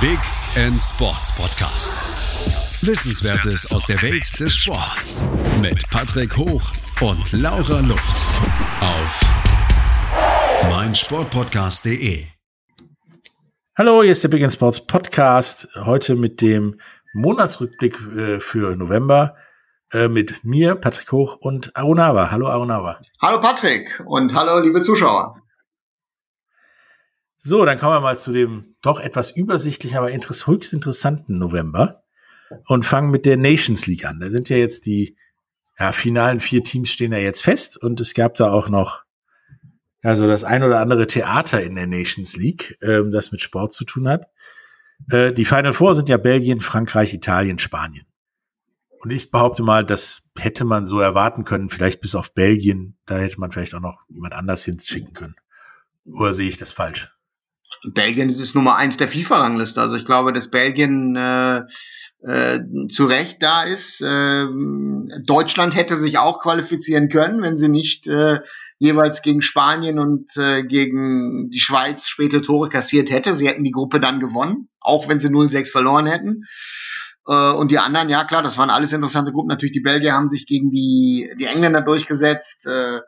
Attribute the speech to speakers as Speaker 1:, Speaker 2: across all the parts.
Speaker 1: Big End Sports Podcast. Wissenswertes aus der Welt des Sports mit Patrick Hoch und Laura Luft auf meinsportpodcast.de.
Speaker 2: Hallo, hier ist der Big End Sports Podcast. Heute mit dem Monatsrückblick äh, für November äh, mit mir, Patrick Hoch und Arunava. Hallo Arunava.
Speaker 3: Hallo Patrick und hallo liebe Zuschauer.
Speaker 2: So, dann kommen wir mal zu dem doch etwas übersichtlichen, aber interess höchst interessanten November und fangen mit der Nations League an. Da sind ja jetzt die ja, finalen vier Teams stehen ja jetzt fest und es gab da auch noch also das ein oder andere Theater in der Nations League, ähm, das mit Sport zu tun hat. Äh, die Final Four sind ja Belgien, Frankreich, Italien, Spanien. Und ich behaupte mal, das hätte man so erwarten können, vielleicht bis auf Belgien. Da hätte man vielleicht auch noch jemand anders hinschicken können. Oder sehe ich das falsch?
Speaker 3: Belgien ist Nummer eins der FIFA-Rangliste. Also ich glaube, dass Belgien äh, äh, zu Recht da ist. Äh, Deutschland hätte sich auch qualifizieren können, wenn sie nicht äh, jeweils gegen Spanien und äh, gegen die Schweiz späte Tore kassiert hätte. Sie hätten die Gruppe dann gewonnen, auch wenn sie 0-6 verloren hätten. Äh, und die anderen, ja klar, das waren alles interessante Gruppen. Natürlich die Belgier haben sich gegen die, die Engländer durchgesetzt. Äh,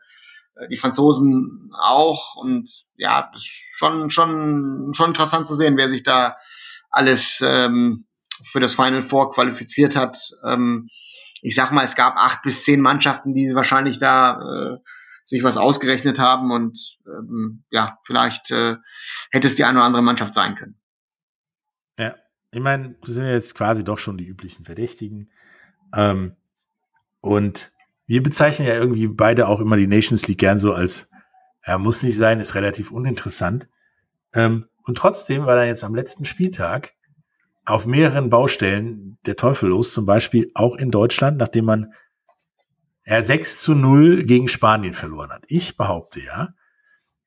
Speaker 3: die Franzosen auch und ja, schon schon schon interessant zu sehen, wer sich da alles ähm, für das Final Four qualifiziert hat. Ähm, ich sag mal, es gab acht bis zehn Mannschaften, die wahrscheinlich da äh, sich was ausgerechnet haben und ähm, ja, vielleicht äh, hätte es die eine oder andere Mannschaft sein können.
Speaker 2: Ja, ich meine, wir sind jetzt quasi doch schon die üblichen Verdächtigen. Ähm, und wir bezeichnen ja irgendwie beide auch immer die Nations League gern so als, ja, muss nicht sein, ist relativ uninteressant. Ähm, und trotzdem war dann jetzt am letzten Spieltag auf mehreren Baustellen der Teufel los, zum Beispiel auch in Deutschland, nachdem man ja, 6 zu 0 gegen Spanien verloren hat. Ich behaupte ja,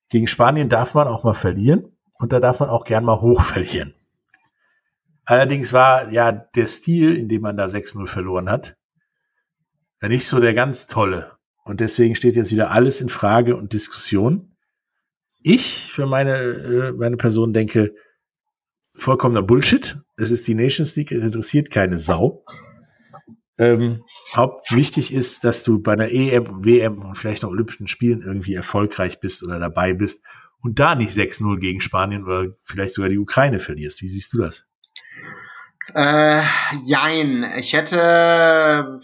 Speaker 2: gegen Spanien darf man auch mal verlieren und da darf man auch gern mal hoch verlieren. Allerdings war ja der Stil, in dem man da 6-0 verloren hat, ja nicht so der ganz tolle. Und deswegen steht jetzt wieder alles in Frage und Diskussion. Ich für meine, äh, meine Person denke, vollkommener Bullshit. Es ist die Nations League, es interessiert keine Sau. Ähm, hauptwichtig ist, dass du bei einer EM, WM und vielleicht noch Olympischen Spielen irgendwie erfolgreich bist oder dabei bist und da nicht 6-0 gegen Spanien oder vielleicht sogar die Ukraine verlierst. Wie siehst du das?
Speaker 3: Äh, jein. Ich hätte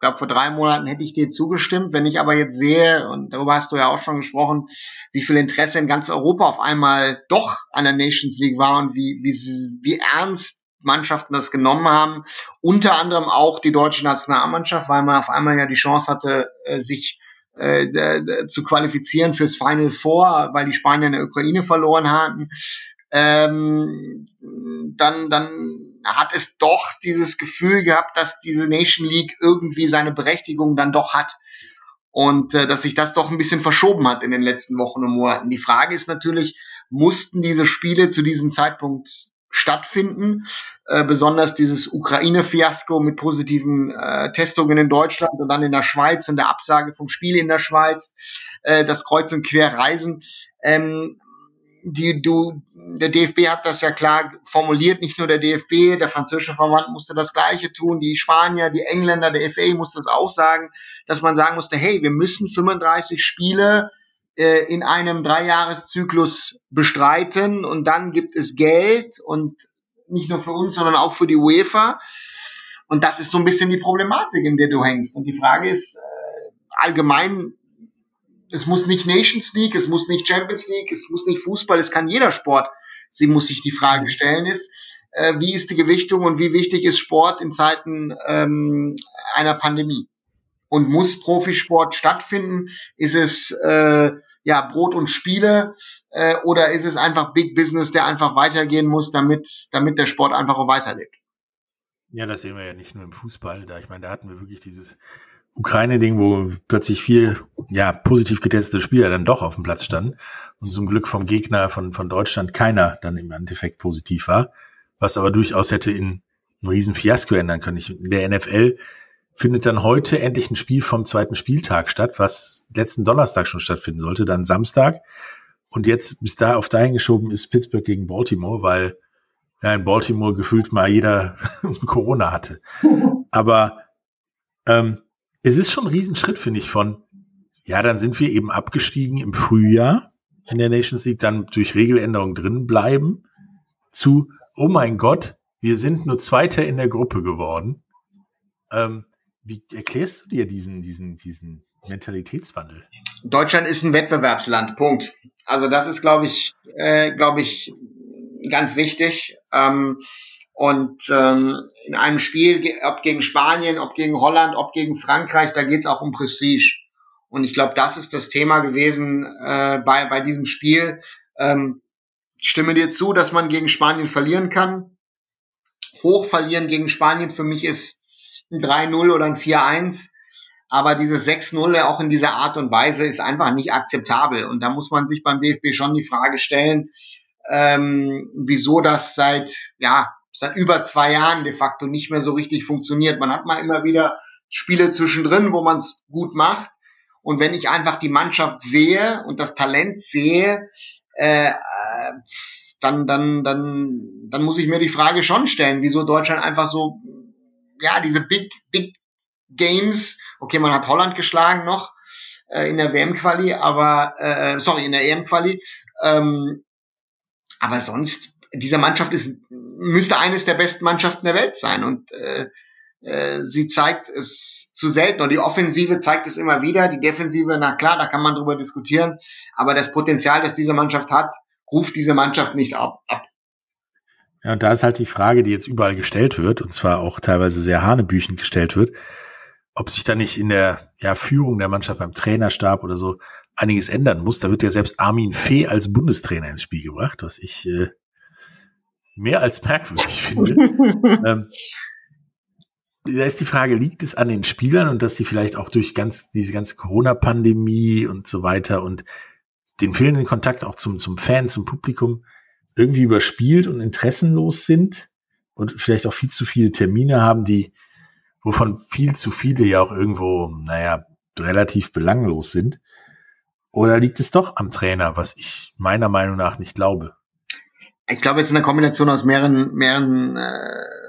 Speaker 3: ich glaube, vor drei Monaten hätte ich dir zugestimmt. Wenn ich aber jetzt sehe, und darüber hast du ja auch schon gesprochen, wie viel Interesse in ganz Europa auf einmal doch an der Nations League war und wie, wie, wie ernst Mannschaften das genommen haben. Unter anderem auch die deutsche Nationalmannschaft, weil man auf einmal ja die Chance hatte, äh, sich äh, zu qualifizieren fürs Final Four, weil die Spanier in der Ukraine verloren hatten. Ähm, dann, dann hat es doch dieses Gefühl gehabt, dass diese Nation League irgendwie seine Berechtigung dann doch hat. Und äh, dass sich das doch ein bisschen verschoben hat in den letzten Wochen und Monaten. Die Frage ist natürlich, mussten diese Spiele zu diesem Zeitpunkt stattfinden? Äh, besonders dieses Ukraine-Fiasko mit positiven äh, Testungen in Deutschland und dann in der Schweiz und der Absage vom Spiel in der Schweiz, äh, das Kreuz- und Querreisen. Ähm, die du, der DFB hat das ja klar formuliert, nicht nur der DFB, der französische Verband musste das Gleiche tun, die Spanier, die Engländer, der FA musste das auch sagen, dass man sagen musste, hey, wir müssen 35 Spiele äh, in einem Dreijahreszyklus bestreiten und dann gibt es Geld und nicht nur für uns, sondern auch für die UEFA. Und das ist so ein bisschen die Problematik, in der du hängst. Und die Frage ist äh, allgemein, es muss nicht Nations League, es muss nicht Champions League, es muss nicht Fußball, es kann jeder Sport. Sie muss sich die Frage stellen ist, äh, wie ist die Gewichtung und wie wichtig ist Sport in Zeiten ähm, einer Pandemie? Und muss Profisport stattfinden? Ist es äh, ja Brot und Spiele äh, oder ist es einfach Big Business, der einfach weitergehen muss, damit damit der Sport einfach auch weiterlebt?
Speaker 2: Ja, das sehen wir ja nicht nur im Fußball. Da ich meine, da hatten wir wirklich dieses Ukraine-Ding, wo plötzlich vier ja, positiv getestete Spieler dann doch auf dem Platz standen und zum Glück vom Gegner von, von Deutschland keiner dann im Endeffekt positiv war, was aber durchaus hätte in ein riesen Fiasko ändern können. In der NFL findet dann heute endlich ein Spiel vom zweiten Spieltag statt, was letzten Donnerstag schon stattfinden sollte, dann Samstag. Und jetzt bis da auf dahin geschoben ist Pittsburgh gegen Baltimore, weil ja, in Baltimore gefühlt mal jeder Corona hatte. Aber ähm, es ist schon ein Riesenschritt, finde ich, von, ja, dann sind wir eben abgestiegen im Frühjahr in der Nations League, dann durch Regeländerung drin bleiben, zu, oh mein Gott, wir sind nur Zweiter in der Gruppe geworden. Ähm, wie erklärst du dir diesen, diesen, diesen Mentalitätswandel?
Speaker 3: Deutschland ist ein Wettbewerbsland, Punkt. Also das ist, glaube ich, äh, glaube ich, ganz wichtig. Ähm, und ähm, in einem Spiel, ob gegen Spanien, ob gegen Holland, ob gegen Frankreich, da geht es auch um Prestige. Und ich glaube, das ist das Thema gewesen äh, bei, bei diesem Spiel. Ähm, ich stimme dir zu, dass man gegen Spanien verlieren kann. Hoch verlieren gegen Spanien für mich ist ein 3-0 oder ein 4-1. Aber dieses 6-0 auch in dieser Art und Weise ist einfach nicht akzeptabel. Und da muss man sich beim DFB schon die Frage stellen, ähm, wieso das seit, ja, seit über zwei Jahren de facto nicht mehr so richtig funktioniert. Man hat mal immer wieder Spiele zwischendrin, wo man es gut macht. Und wenn ich einfach die Mannschaft sehe und das Talent sehe, äh, dann, dann, dann, dann muss ich mir die Frage schon stellen, wieso Deutschland einfach so, ja, diese Big, Big Games, okay, man hat Holland geschlagen noch äh, in der WM-Quali, aber, äh, sorry, in der EM-Quali, ähm, aber sonst, diese Mannschaft ist, müsste eines der besten Mannschaften der Welt sein und äh, äh, sie zeigt es zu selten und die Offensive zeigt es immer wieder, die Defensive, na klar, da kann man drüber diskutieren, aber das Potenzial, das diese Mannschaft hat, ruft diese Mannschaft nicht ab. ab.
Speaker 2: Ja, und da ist halt die Frage, die jetzt überall gestellt wird, und zwar auch teilweise sehr hanebüchend gestellt wird, ob sich da nicht in der ja, Führung der Mannschaft beim Trainerstab oder so einiges ändern muss. Da wird ja selbst Armin Fee als Bundestrainer ins Spiel gebracht, was ich äh, mehr als merkwürdig finde. ähm, da ist die Frage, liegt es an den Spielern und dass sie vielleicht auch durch ganz diese ganze Corona-Pandemie und so weiter und den fehlenden Kontakt auch zum, zum Fan, zum Publikum irgendwie überspielt und interessenlos sind und vielleicht auch viel zu viele Termine haben, die, wovon viel zu viele ja auch irgendwo, naja, relativ belanglos sind. Oder liegt es doch am Trainer, was ich meiner Meinung nach nicht glaube?
Speaker 3: Ich glaube, es ist eine Kombination aus mehreren, mehreren äh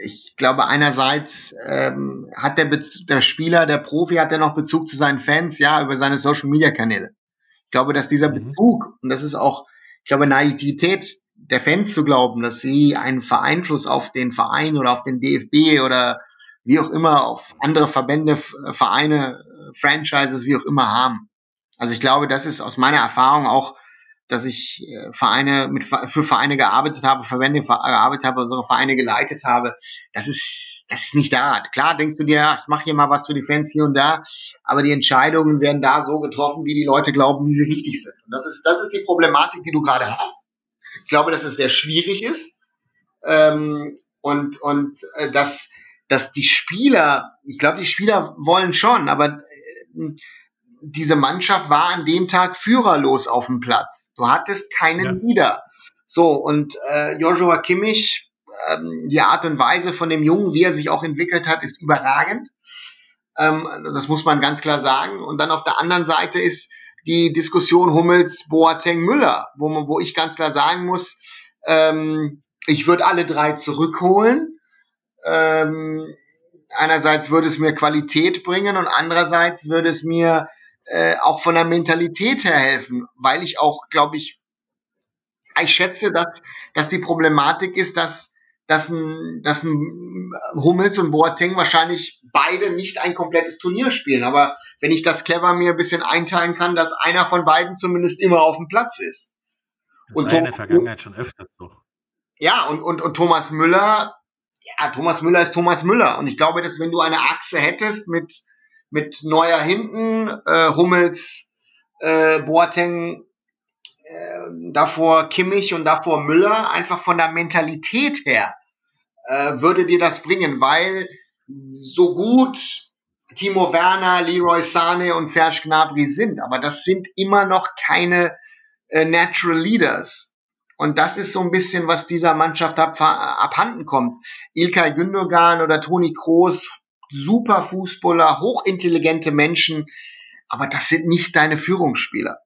Speaker 3: ich glaube, einerseits ähm, hat der, Bez der Spieler, der Profi, hat er noch Bezug zu seinen Fans, ja, über seine Social Media Kanäle. Ich glaube, dass dieser mhm. Bezug, und das ist auch, ich glaube, Naivität der Fans zu glauben, dass sie einen Einfluss auf den Verein oder auf den DFB oder wie auch immer, auf andere Verbände, Vereine, Franchises, wie auch immer haben. Also ich glaube, das ist aus meiner Erfahrung auch dass ich äh, Vereine mit für Vereine gearbeitet habe, Verbände gearbeitet habe, unsere Vereine geleitet habe. Das ist das ist nicht da. Klar denkst du dir, ich mache hier mal was für die Fans hier und da, aber die Entscheidungen werden da so getroffen, wie die Leute glauben, wie sie richtig sind. Und das ist das ist die Problematik, die du gerade hast. Ich glaube, dass es sehr schwierig ist ähm, und und äh, dass dass die Spieler, ich glaube, die Spieler wollen schon, aber äh, diese Mannschaft war an dem Tag führerlos auf dem Platz. Du hattest keinen ja. Leader. So, und äh, Joshua Kimmich, ähm, die Art und Weise von dem Jungen, wie er sich auch entwickelt hat, ist überragend. Ähm, das muss man ganz klar sagen. Und dann auf der anderen Seite ist die Diskussion Hummels, Boateng, Müller, wo, man, wo ich ganz klar sagen muss, ähm, ich würde alle drei zurückholen. Ähm, einerseits würde es mir Qualität bringen und andererseits würde es mir äh, auch von der Mentalität her helfen, weil ich auch, glaube ich, ich schätze, dass, dass die Problematik ist, dass, dass, ein, dass ein Hummels und Boateng wahrscheinlich beide nicht ein komplettes Turnier spielen. Aber wenn ich das clever mir ein bisschen einteilen kann, dass einer von beiden zumindest immer auf dem Platz ist.
Speaker 2: Das und war in der Vergangenheit schon öfters so.
Speaker 3: Ja, und, und, und Thomas Müller, ja, Thomas Müller ist Thomas Müller. Und ich glaube, dass wenn du eine Achse hättest mit, mit Neuer hinten, äh, Hummels, äh, Boateng, äh, davor Kimmich und davor Müller, einfach von der Mentalität her, äh, würde dir das bringen, weil so gut Timo Werner, Leroy Sane und Serge Gnabry sind, aber das sind immer noch keine äh, Natural Leaders. Und das ist so ein bisschen, was dieser Mannschaft ab, abhanden kommt. Ilkay Gündogan oder Toni Kroos super Fußballer, hochintelligente Menschen, aber das sind nicht deine Führungsspieler.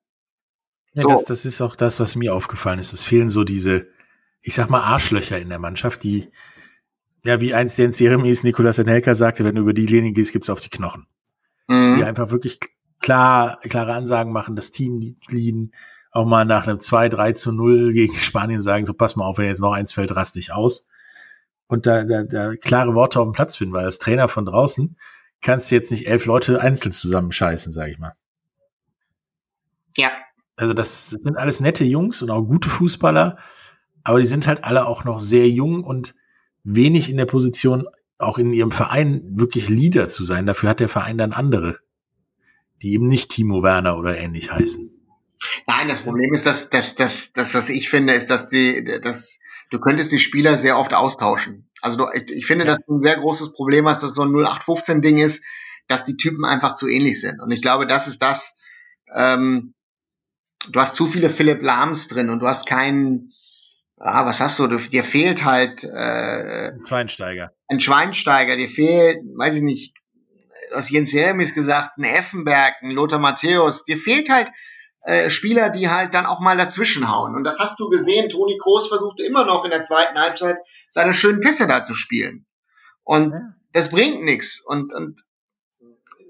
Speaker 2: Ja, so. das, das ist auch das, was mir aufgefallen ist. Es fehlen so diese, ich sag mal, Arschlöcher in der Mannschaft, die, ja, wie einst der in Ceremis Nikolas Enelka sagte, wenn du über die Linie gehst, gibt's auf die Knochen. Mhm. Die einfach wirklich klar, klare Ansagen machen, das Team leaden, auch mal nach einem 2, 3 zu 0 gegen Spanien sagen, so pass mal auf, wenn jetzt noch eins fällt, rast dich aus. Und da, da, da klare Worte auf dem Platz finden, weil als Trainer von draußen kannst du jetzt nicht elf Leute einzeln zusammenscheißen, sag ich mal.
Speaker 3: Ja.
Speaker 2: Also das sind alles nette Jungs und auch gute Fußballer, aber die sind halt alle auch noch sehr jung und wenig in der Position, auch in ihrem Verein wirklich Leader zu sein. Dafür hat der Verein dann andere, die eben nicht Timo Werner oder ähnlich heißen.
Speaker 3: Nein, das Problem ist, dass, dass, dass, das, was ich finde, ist, dass die, dass du könntest die Spieler sehr oft austauschen. Also du, ich, ich finde, dass du ein sehr großes Problem hast, dass so ein 0815-Ding ist, dass die Typen einfach zu ähnlich sind. Und ich glaube, das ist das, ähm, du hast zu viele Philipp Lahms drin und du hast keinen, ah, was hast du, du dir fehlt halt äh,
Speaker 2: ein Schweinsteiger.
Speaker 3: Ein Schweinsteiger, dir fehlt, weiß ich nicht, du hast Jens Jeremis gesagt, ein Effenberg, ein Lothar Matthäus, dir fehlt halt äh, Spieler, die halt dann auch mal dazwischenhauen. Und das hast du gesehen, Toni Kroos versuchte immer noch in der zweiten Halbzeit seine schönen Pässe da zu spielen. Und ja. das bringt nichts. Und, und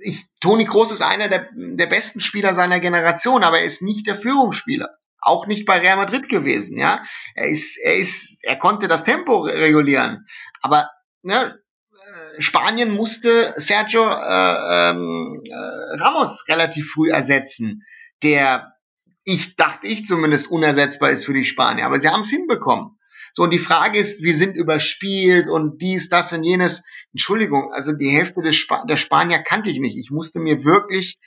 Speaker 3: ich, Toni Kroos ist einer der, der besten Spieler seiner Generation, aber er ist nicht der Führungsspieler. Auch nicht bei Real Madrid gewesen, ja. Er ist, er ist, er konnte das Tempo regulieren. Aber, ne, äh, Spanien musste Sergio äh, ähm, äh, Ramos relativ früh ersetzen, der ich dachte ich zumindest unersetzbar ist für die Spanier. Aber sie haben es hinbekommen. So, und die Frage ist, wir sind überspielt und dies, das und jenes. Entschuldigung, also die Hälfte des Sp der Spanier kannte ich nicht. Ich musste mir wirklich,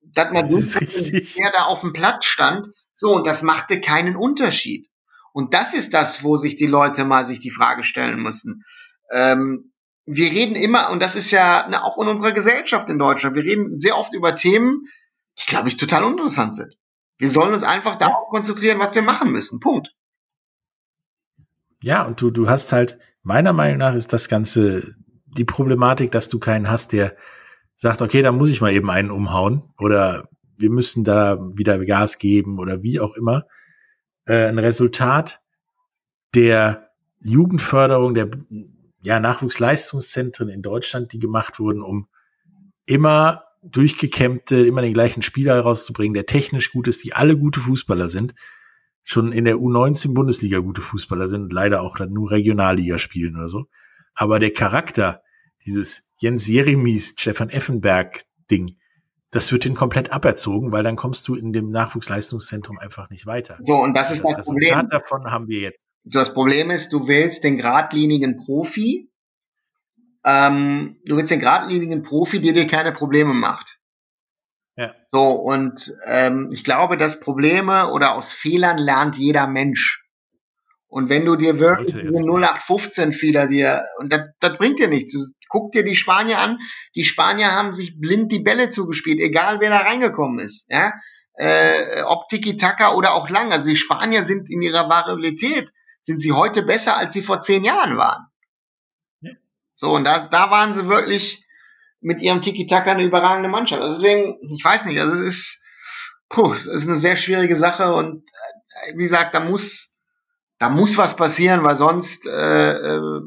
Speaker 3: dass man das wer da auf dem Platz stand. So, und das machte keinen Unterschied. Und das ist das, wo sich die Leute mal sich die Frage stellen müssen. Ähm, wir reden immer, und das ist ja na, auch in unserer Gesellschaft in Deutschland, wir reden sehr oft über Themen, die, glaube ich, total uninteressant sind. Wir sollen uns einfach darauf konzentrieren, was wir machen müssen. Punkt.
Speaker 2: Ja, und du, du hast halt, meiner Meinung nach ist das Ganze die Problematik, dass du keinen hast, der sagt, okay, da muss ich mal eben einen umhauen oder wir müssen da wieder Gas geben oder wie auch immer. Äh, ein Resultat der Jugendförderung der ja, Nachwuchsleistungszentren in Deutschland, die gemacht wurden, um immer durchgekämmte, immer den gleichen Spieler rauszubringen, der technisch gut ist, die alle gute Fußballer sind, schon in der U19 Bundesliga gute Fußballer sind, leider auch dann nur Regionalliga spielen oder so. Aber der Charakter, dieses Jens Jeremies, Stefan Effenberg Ding, das wird den komplett aberzogen, weil dann kommst du in dem Nachwuchsleistungszentrum einfach nicht weiter.
Speaker 3: So, und das ist das, das Resultat
Speaker 2: Problem. davon haben wir jetzt.
Speaker 3: Das Problem ist, du wählst den geradlinigen Profi, ähm, du willst den geradlinigen Profi, der dir keine Probleme macht. Ja. So, und ähm, ich glaube, dass Probleme oder aus Fehlern lernt jeder Mensch. Und wenn du dir wirklich diese 0815-Fehler dir, und das, das bringt dir nichts. Guck dir die Spanier an. Die Spanier haben sich blind die Bälle zugespielt, egal wer da reingekommen ist. Ja? Äh, ob Tiki-Taka oder auch lang. Also die Spanier sind in ihrer Variabilität, sind sie heute besser, als sie vor zehn Jahren waren. So, und da, da waren sie wirklich mit ihrem Tiki-Taka eine überragende Mannschaft. Also deswegen, ich weiß nicht, also es ist, puh, es ist eine sehr schwierige Sache und äh, wie gesagt, da muss, da muss was passieren, weil sonst äh, äh,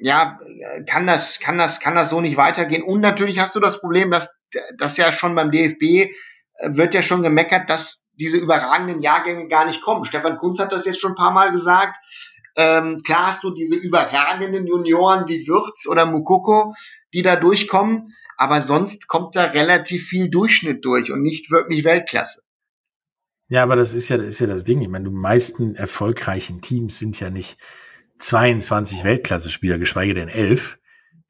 Speaker 3: ja kann das, kann das, kann das so nicht weitergehen. Und natürlich hast du das Problem, dass das ja schon beim DFB äh, wird ja schon gemeckert, dass diese überragenden Jahrgänge gar nicht kommen. Stefan Kunz hat das jetzt schon ein paar Mal gesagt. Ähm, klar hast du diese überragenden Junioren wie Würz oder Mukoko, die da durchkommen, aber sonst kommt da relativ viel Durchschnitt durch und nicht wirklich Weltklasse.
Speaker 2: Ja, aber das ist ja, das ist ja das Ding. Ich meine, die meisten erfolgreichen Teams sind ja nicht 22 Weltklasse-Spieler, geschweige denn elf.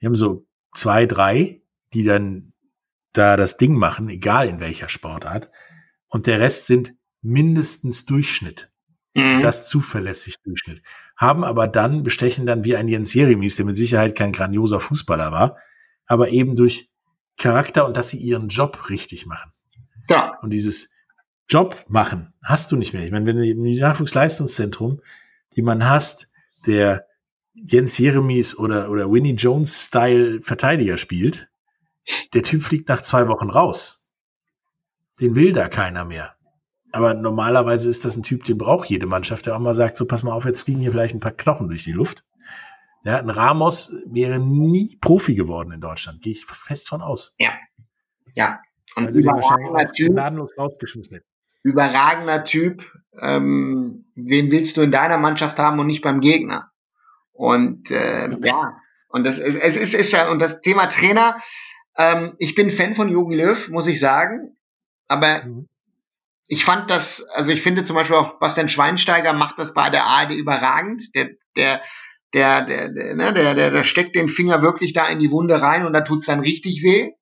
Speaker 2: Die haben so zwei, drei, die dann da das Ding machen, egal in welcher Sportart. Und der Rest sind mindestens Durchschnitt. Mhm. Das zuverlässig Durchschnitt haben aber dann, bestechen dann wie ein Jens Jeremies, der mit Sicherheit kein grandioser Fußballer war, aber eben durch Charakter und dass sie ihren Job richtig machen. Ja. Und dieses Job machen hast du nicht mehr. Ich meine, wenn du im Nachwuchsleistungszentrum jemanden hast, der Jens Jeremies oder, oder Winnie Jones Style Verteidiger spielt, der Typ fliegt nach zwei Wochen raus. Den will da keiner mehr. Aber normalerweise ist das ein Typ, den braucht jede Mannschaft, der auch mal sagt, so pass mal auf, jetzt fliegen hier vielleicht ein paar Knochen durch die Luft. Ja, ein Ramos wäre nie Profi geworden in Deutschland, gehe ich fest von aus.
Speaker 3: Ja, ja.
Speaker 2: Und also überragender Typ, rausgeschmissen
Speaker 3: überragender Typ, ähm, den willst du in deiner Mannschaft haben und nicht beim Gegner. Und äh, ja, und das ist, es ist, ist ja, und das Thema Trainer, ähm, ich bin Fan von Jogi Löw, muss ich sagen. Aber mhm. Ich fand das, also ich finde zum Beispiel auch Bastian Schweinsteiger macht das bei der ARD überragend. Der, der, der, der, der, ne, der, der, der steckt den Finger wirklich da in die Wunde rein und da tut's dann richtig weh.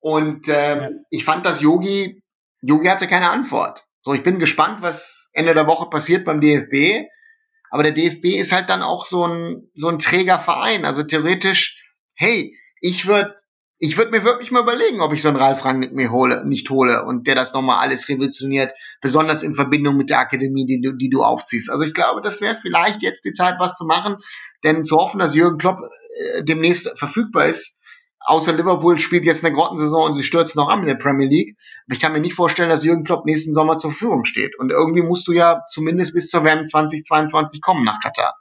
Speaker 3: Und ähm, ja. ich fand, dass Yogi, Yogi hatte keine Antwort. So, ich bin gespannt, was Ende der Woche passiert beim DFB. Aber der DFB ist halt dann auch so ein, so ein träger Verein. Also theoretisch, hey, ich würde ich würde mir wirklich mal überlegen, ob ich so einen Ralf Rangnick mir hole, nicht hole und der das nochmal alles revolutioniert, besonders in Verbindung mit der Akademie, die du, die du aufziehst. Also ich glaube, das wäre vielleicht jetzt die Zeit, was zu machen, denn zu hoffen, dass Jürgen Klopp äh, demnächst verfügbar ist, außer Liverpool spielt jetzt eine Grottensaison und sie stürzt noch an mit der Premier League. Aber ich kann mir nicht vorstellen, dass Jürgen Klopp nächsten Sommer zur Verfügung steht. Und irgendwie musst du ja zumindest bis zur WM 2022 kommen nach Katar.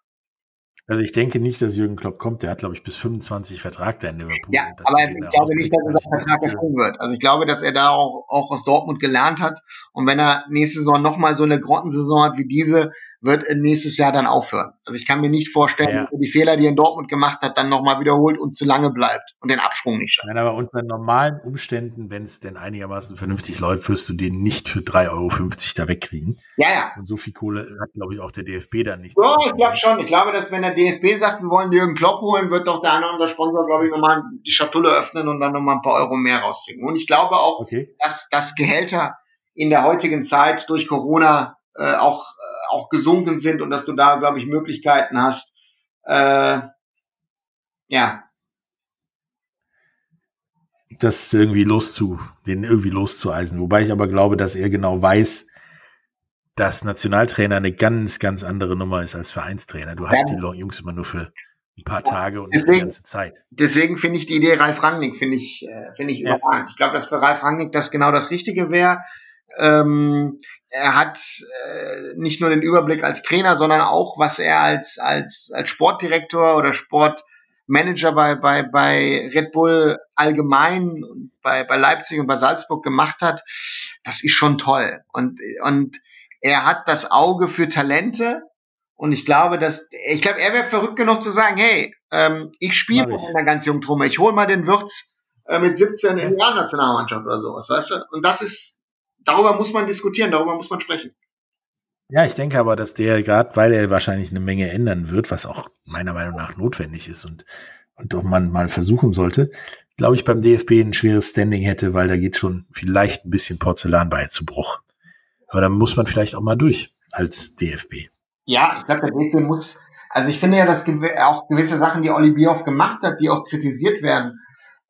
Speaker 2: Also ich denke nicht, dass Jürgen Klopp kommt. Der hat, glaube ich, bis 25 Vertrag da in Liverpool.
Speaker 3: Ja, aber ich glaube nicht, dass er seinen Vertrag erfüllen wird. Also ich glaube, dass er da auch, auch aus Dortmund gelernt hat. Und wenn er nächste Saison nochmal so eine Grottensaison hat wie diese, wird nächstes Jahr dann aufhören. Also ich kann mir nicht vorstellen, ja. dass er die Fehler, die er in Dortmund gemacht hat, dann nochmal wiederholt und zu lange bleibt und den Absprung nicht schafft.
Speaker 2: Nein, aber unter normalen Umständen, wenn es denn einigermaßen vernünftig läuft, wirst du den nicht für 3,50 Euro da wegkriegen.
Speaker 3: Ja, ja.
Speaker 2: Und so viel Kohle hat, glaube ich, auch der DFB dann nicht.
Speaker 3: Ja, ich glaube schon. Ich glaube, dass wenn der DFB sagt, wir wollen Jürgen Klopp holen, wird doch der eine oder andere Sponsor, glaube ich, nochmal die Schatulle öffnen und dann nochmal ein paar Euro mehr rausziehen. Und ich glaube auch, okay. dass, dass Gehälter in der heutigen Zeit durch Corona äh, auch auch gesunken sind und dass du da, glaube ich, Möglichkeiten hast, äh, ja.
Speaker 2: Das irgendwie loszu, den irgendwie loszueisen. Wobei ich aber glaube, dass er genau weiß, dass Nationaltrainer eine ganz, ganz andere Nummer ist als Vereinstrainer. Du hast ja. die Jungs immer nur für ein paar Tage und deswegen, nicht die ganze Zeit.
Speaker 3: Deswegen finde ich die Idee Ralf Rangnick, finde ich, äh, finde ich ja. überragend. Ich glaube, dass für Ralf Rangnick das genau das Richtige wäre. Ähm, er hat äh, nicht nur den Überblick als Trainer, sondern auch, was er als, als, als Sportdirektor oder Sportmanager bei, bei, bei Red Bull allgemein, bei, bei Leipzig und bei Salzburg gemacht hat. Das ist schon toll. Und, und er hat das Auge für Talente. Und ich glaube, dass, ich glaube, er wäre verrückt genug zu sagen, hey, ähm, ich spiele mit einer ganz jungen Trumme, ich hole mal den Würz äh, mit 17 in die Nationalmannschaft oder sowas, weißt du? Und das ist, darüber muss man diskutieren, darüber muss man sprechen.
Speaker 2: Ja, ich denke aber, dass der gerade, weil er wahrscheinlich eine Menge ändern wird, was auch meiner Meinung nach notwendig ist und, und doch man mal versuchen sollte, glaube ich, beim DFB ein schweres Standing hätte, weil da geht schon vielleicht ein bisschen Porzellan bei zu Bruch. Aber da muss man vielleicht auch mal durch als DFB.
Speaker 3: Ja, ich glaube, der DFB muss, also ich finde ja, dass auch gewisse Sachen, die Olli Bierhoff gemacht hat, die auch kritisiert werden,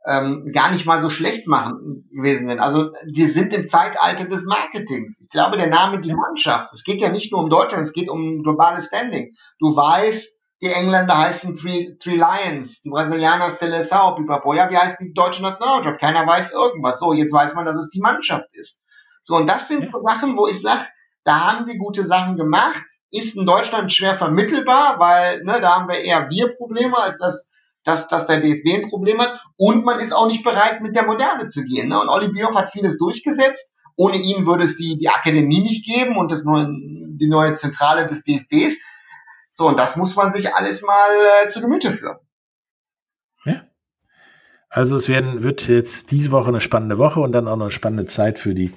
Speaker 3: ähm, gar nicht mal so schlecht machen gewesen sind. Also wir sind im Zeitalter des Marketings. Ich glaube, der Name die Mannschaft. Es geht ja nicht nur um Deutschland, es geht um globales Standing. Du weißt, die Engländer heißen Three, Three Lions, die Brasilianer Seleção, Pipapo. Ja, wie heißt die deutsche Nationalmannschaft? Keiner weiß irgendwas. So, jetzt weiß man, dass es die Mannschaft ist. So, und das sind so Sachen, wo ich sage, da haben wir gute Sachen gemacht. Ist in Deutschland schwer vermittelbar, weil ne, da haben wir eher wir Probleme, als dass dass, dass der DFB ein Problem hat und man ist auch nicht bereit, mit der Moderne zu gehen. Ne? Und Olli Bierhoff hat vieles durchgesetzt. Ohne ihn würde es die, die Akademie nicht geben und das neue, die neue Zentrale des DFBs. So, und das muss man sich alles mal äh, zu Gemüte führen.
Speaker 2: Ja. Also es werden, wird jetzt diese Woche eine spannende Woche und dann auch noch eine spannende Zeit für die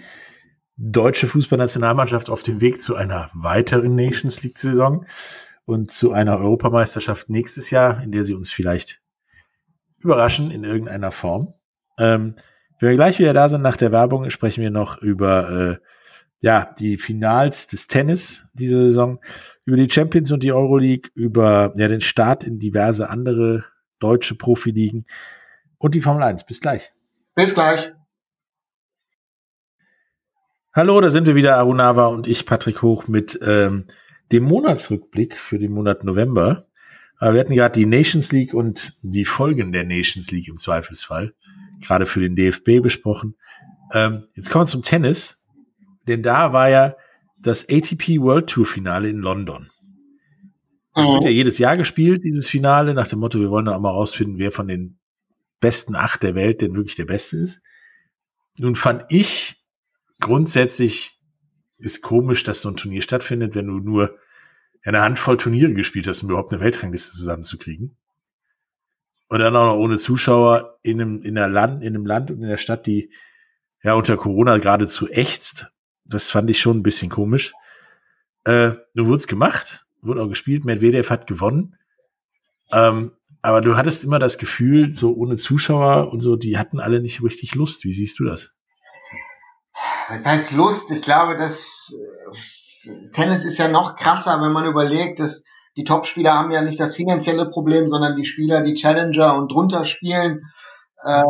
Speaker 2: deutsche Fußballnationalmannschaft auf dem Weg zu einer weiteren Nations League Saison und zu einer Europameisterschaft nächstes Jahr, in der sie uns vielleicht überraschen in irgendeiner Form. Ähm, wenn wir gleich wieder da sind nach der Werbung, sprechen wir noch über äh, ja die Finals des Tennis dieser Saison, über die Champions und die Euroleague, über ja den Start in diverse andere deutsche Profiligen und die Formel 1. Bis gleich.
Speaker 3: Bis gleich.
Speaker 2: Hallo, da sind wir wieder, Arunava und ich, Patrick Hoch, mit ähm, dem Monatsrückblick für den Monat November. Wir hatten gerade die Nations League und die Folgen der Nations League im Zweifelsfall, gerade für den DFB besprochen. Ähm, jetzt kommen wir zum Tennis. denn da war ja das ATP World Tour Finale in London. Das wird ja
Speaker 3: Mhm.
Speaker 2: jedes Jahr gespielt, dieses Finale, nach dem Motto, wir wollen auch mal rausfinden, wer von den besten acht der Welt denn wirklich der Beste ist. Nun fand ich grundsätzlich ist komisch, dass so ein Turnier stattfindet, wenn du nur eine Handvoll Turniere gespielt hast, um überhaupt eine Weltrangliste zusammenzukriegen. Und dann auch noch ohne Zuschauer in einem, in einer Land, in einem Land und in der Stadt, die ja unter Corona geradezu ächzt. Das fand ich schon ein bisschen komisch. Äh, nun wurde es gemacht, wurde auch gespielt, Medvedev hat gewonnen. Ähm, aber du hattest immer das Gefühl, so ohne Zuschauer und so, die hatten alle nicht richtig Lust. Wie siehst du das?
Speaker 3: Was heißt Lust? Ich glaube, das äh, Tennis ist ja noch krasser, wenn man überlegt, dass die Topspieler haben ja nicht das finanzielle Problem, sondern die Spieler, die Challenger und drunter spielen. Äh,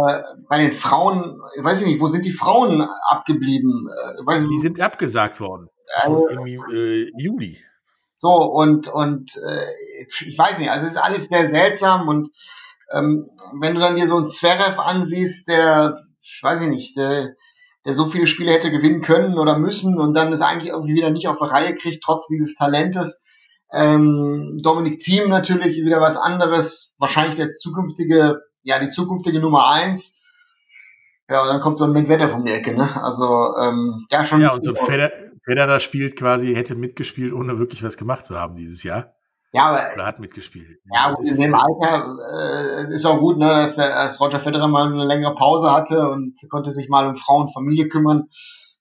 Speaker 3: bei den Frauen, ich weiß ich nicht, wo sind die Frauen abgeblieben? Äh,
Speaker 2: Die sind abgesagt worden. Schon im äh, Juli.
Speaker 3: so und und äh, ich weiß nicht, also es ist alles sehr seltsam und ähm, wenn du dann dir so einen Zverev ansiehst, der, ich weiß ich nicht, der, der so viele Spiele hätte gewinnen können oder müssen und dann es eigentlich irgendwie wieder nicht auf die Reihe kriegt, trotz dieses Talentes. Ähm, Dominik Thiem natürlich wieder was anderes, wahrscheinlich der zukünftige, ja, die zukünftige Nummer eins. Ja, und dann kommt so ein Medvedev um die Ecke, ne? Also, ähm, ja, schon.
Speaker 2: Ja, und so ein Federer, spielt quasi, hätte mitgespielt, ohne wirklich was gemacht zu haben dieses Jahr.
Speaker 3: Ja, aber
Speaker 2: Oder hat mitgespielt.
Speaker 3: Ja,
Speaker 2: Das
Speaker 3: gut,
Speaker 2: ist
Speaker 3: in dem Alter äh, ist auch gut, ne, dass, dass Roger Federer mal eine längere Pause hatte und konnte sich mal um Frau und Familie kümmern.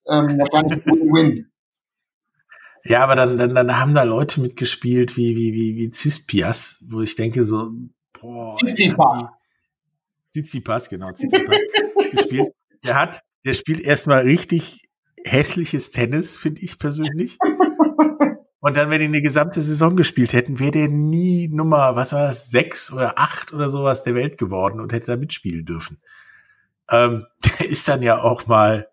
Speaker 3: Ähm, wahrscheinlich ein Win-Win.
Speaker 2: Ja, aber dann, dann, dann haben da Leute mitgespielt wie, wie, wie, wie Cispias, wo ich denke so, boah. die- Tsitsipas, genau, Tsitsipas gespielt. Der hat, der spielt erstmal richtig hässliches Tennis, finde ich persönlich. Und dann, wenn die eine gesamte Saison gespielt hätten, wäre der nie Nummer, was war das, sechs oder acht oder sowas der Welt geworden und hätte da mitspielen dürfen. Ähm, der ist dann ja auch mal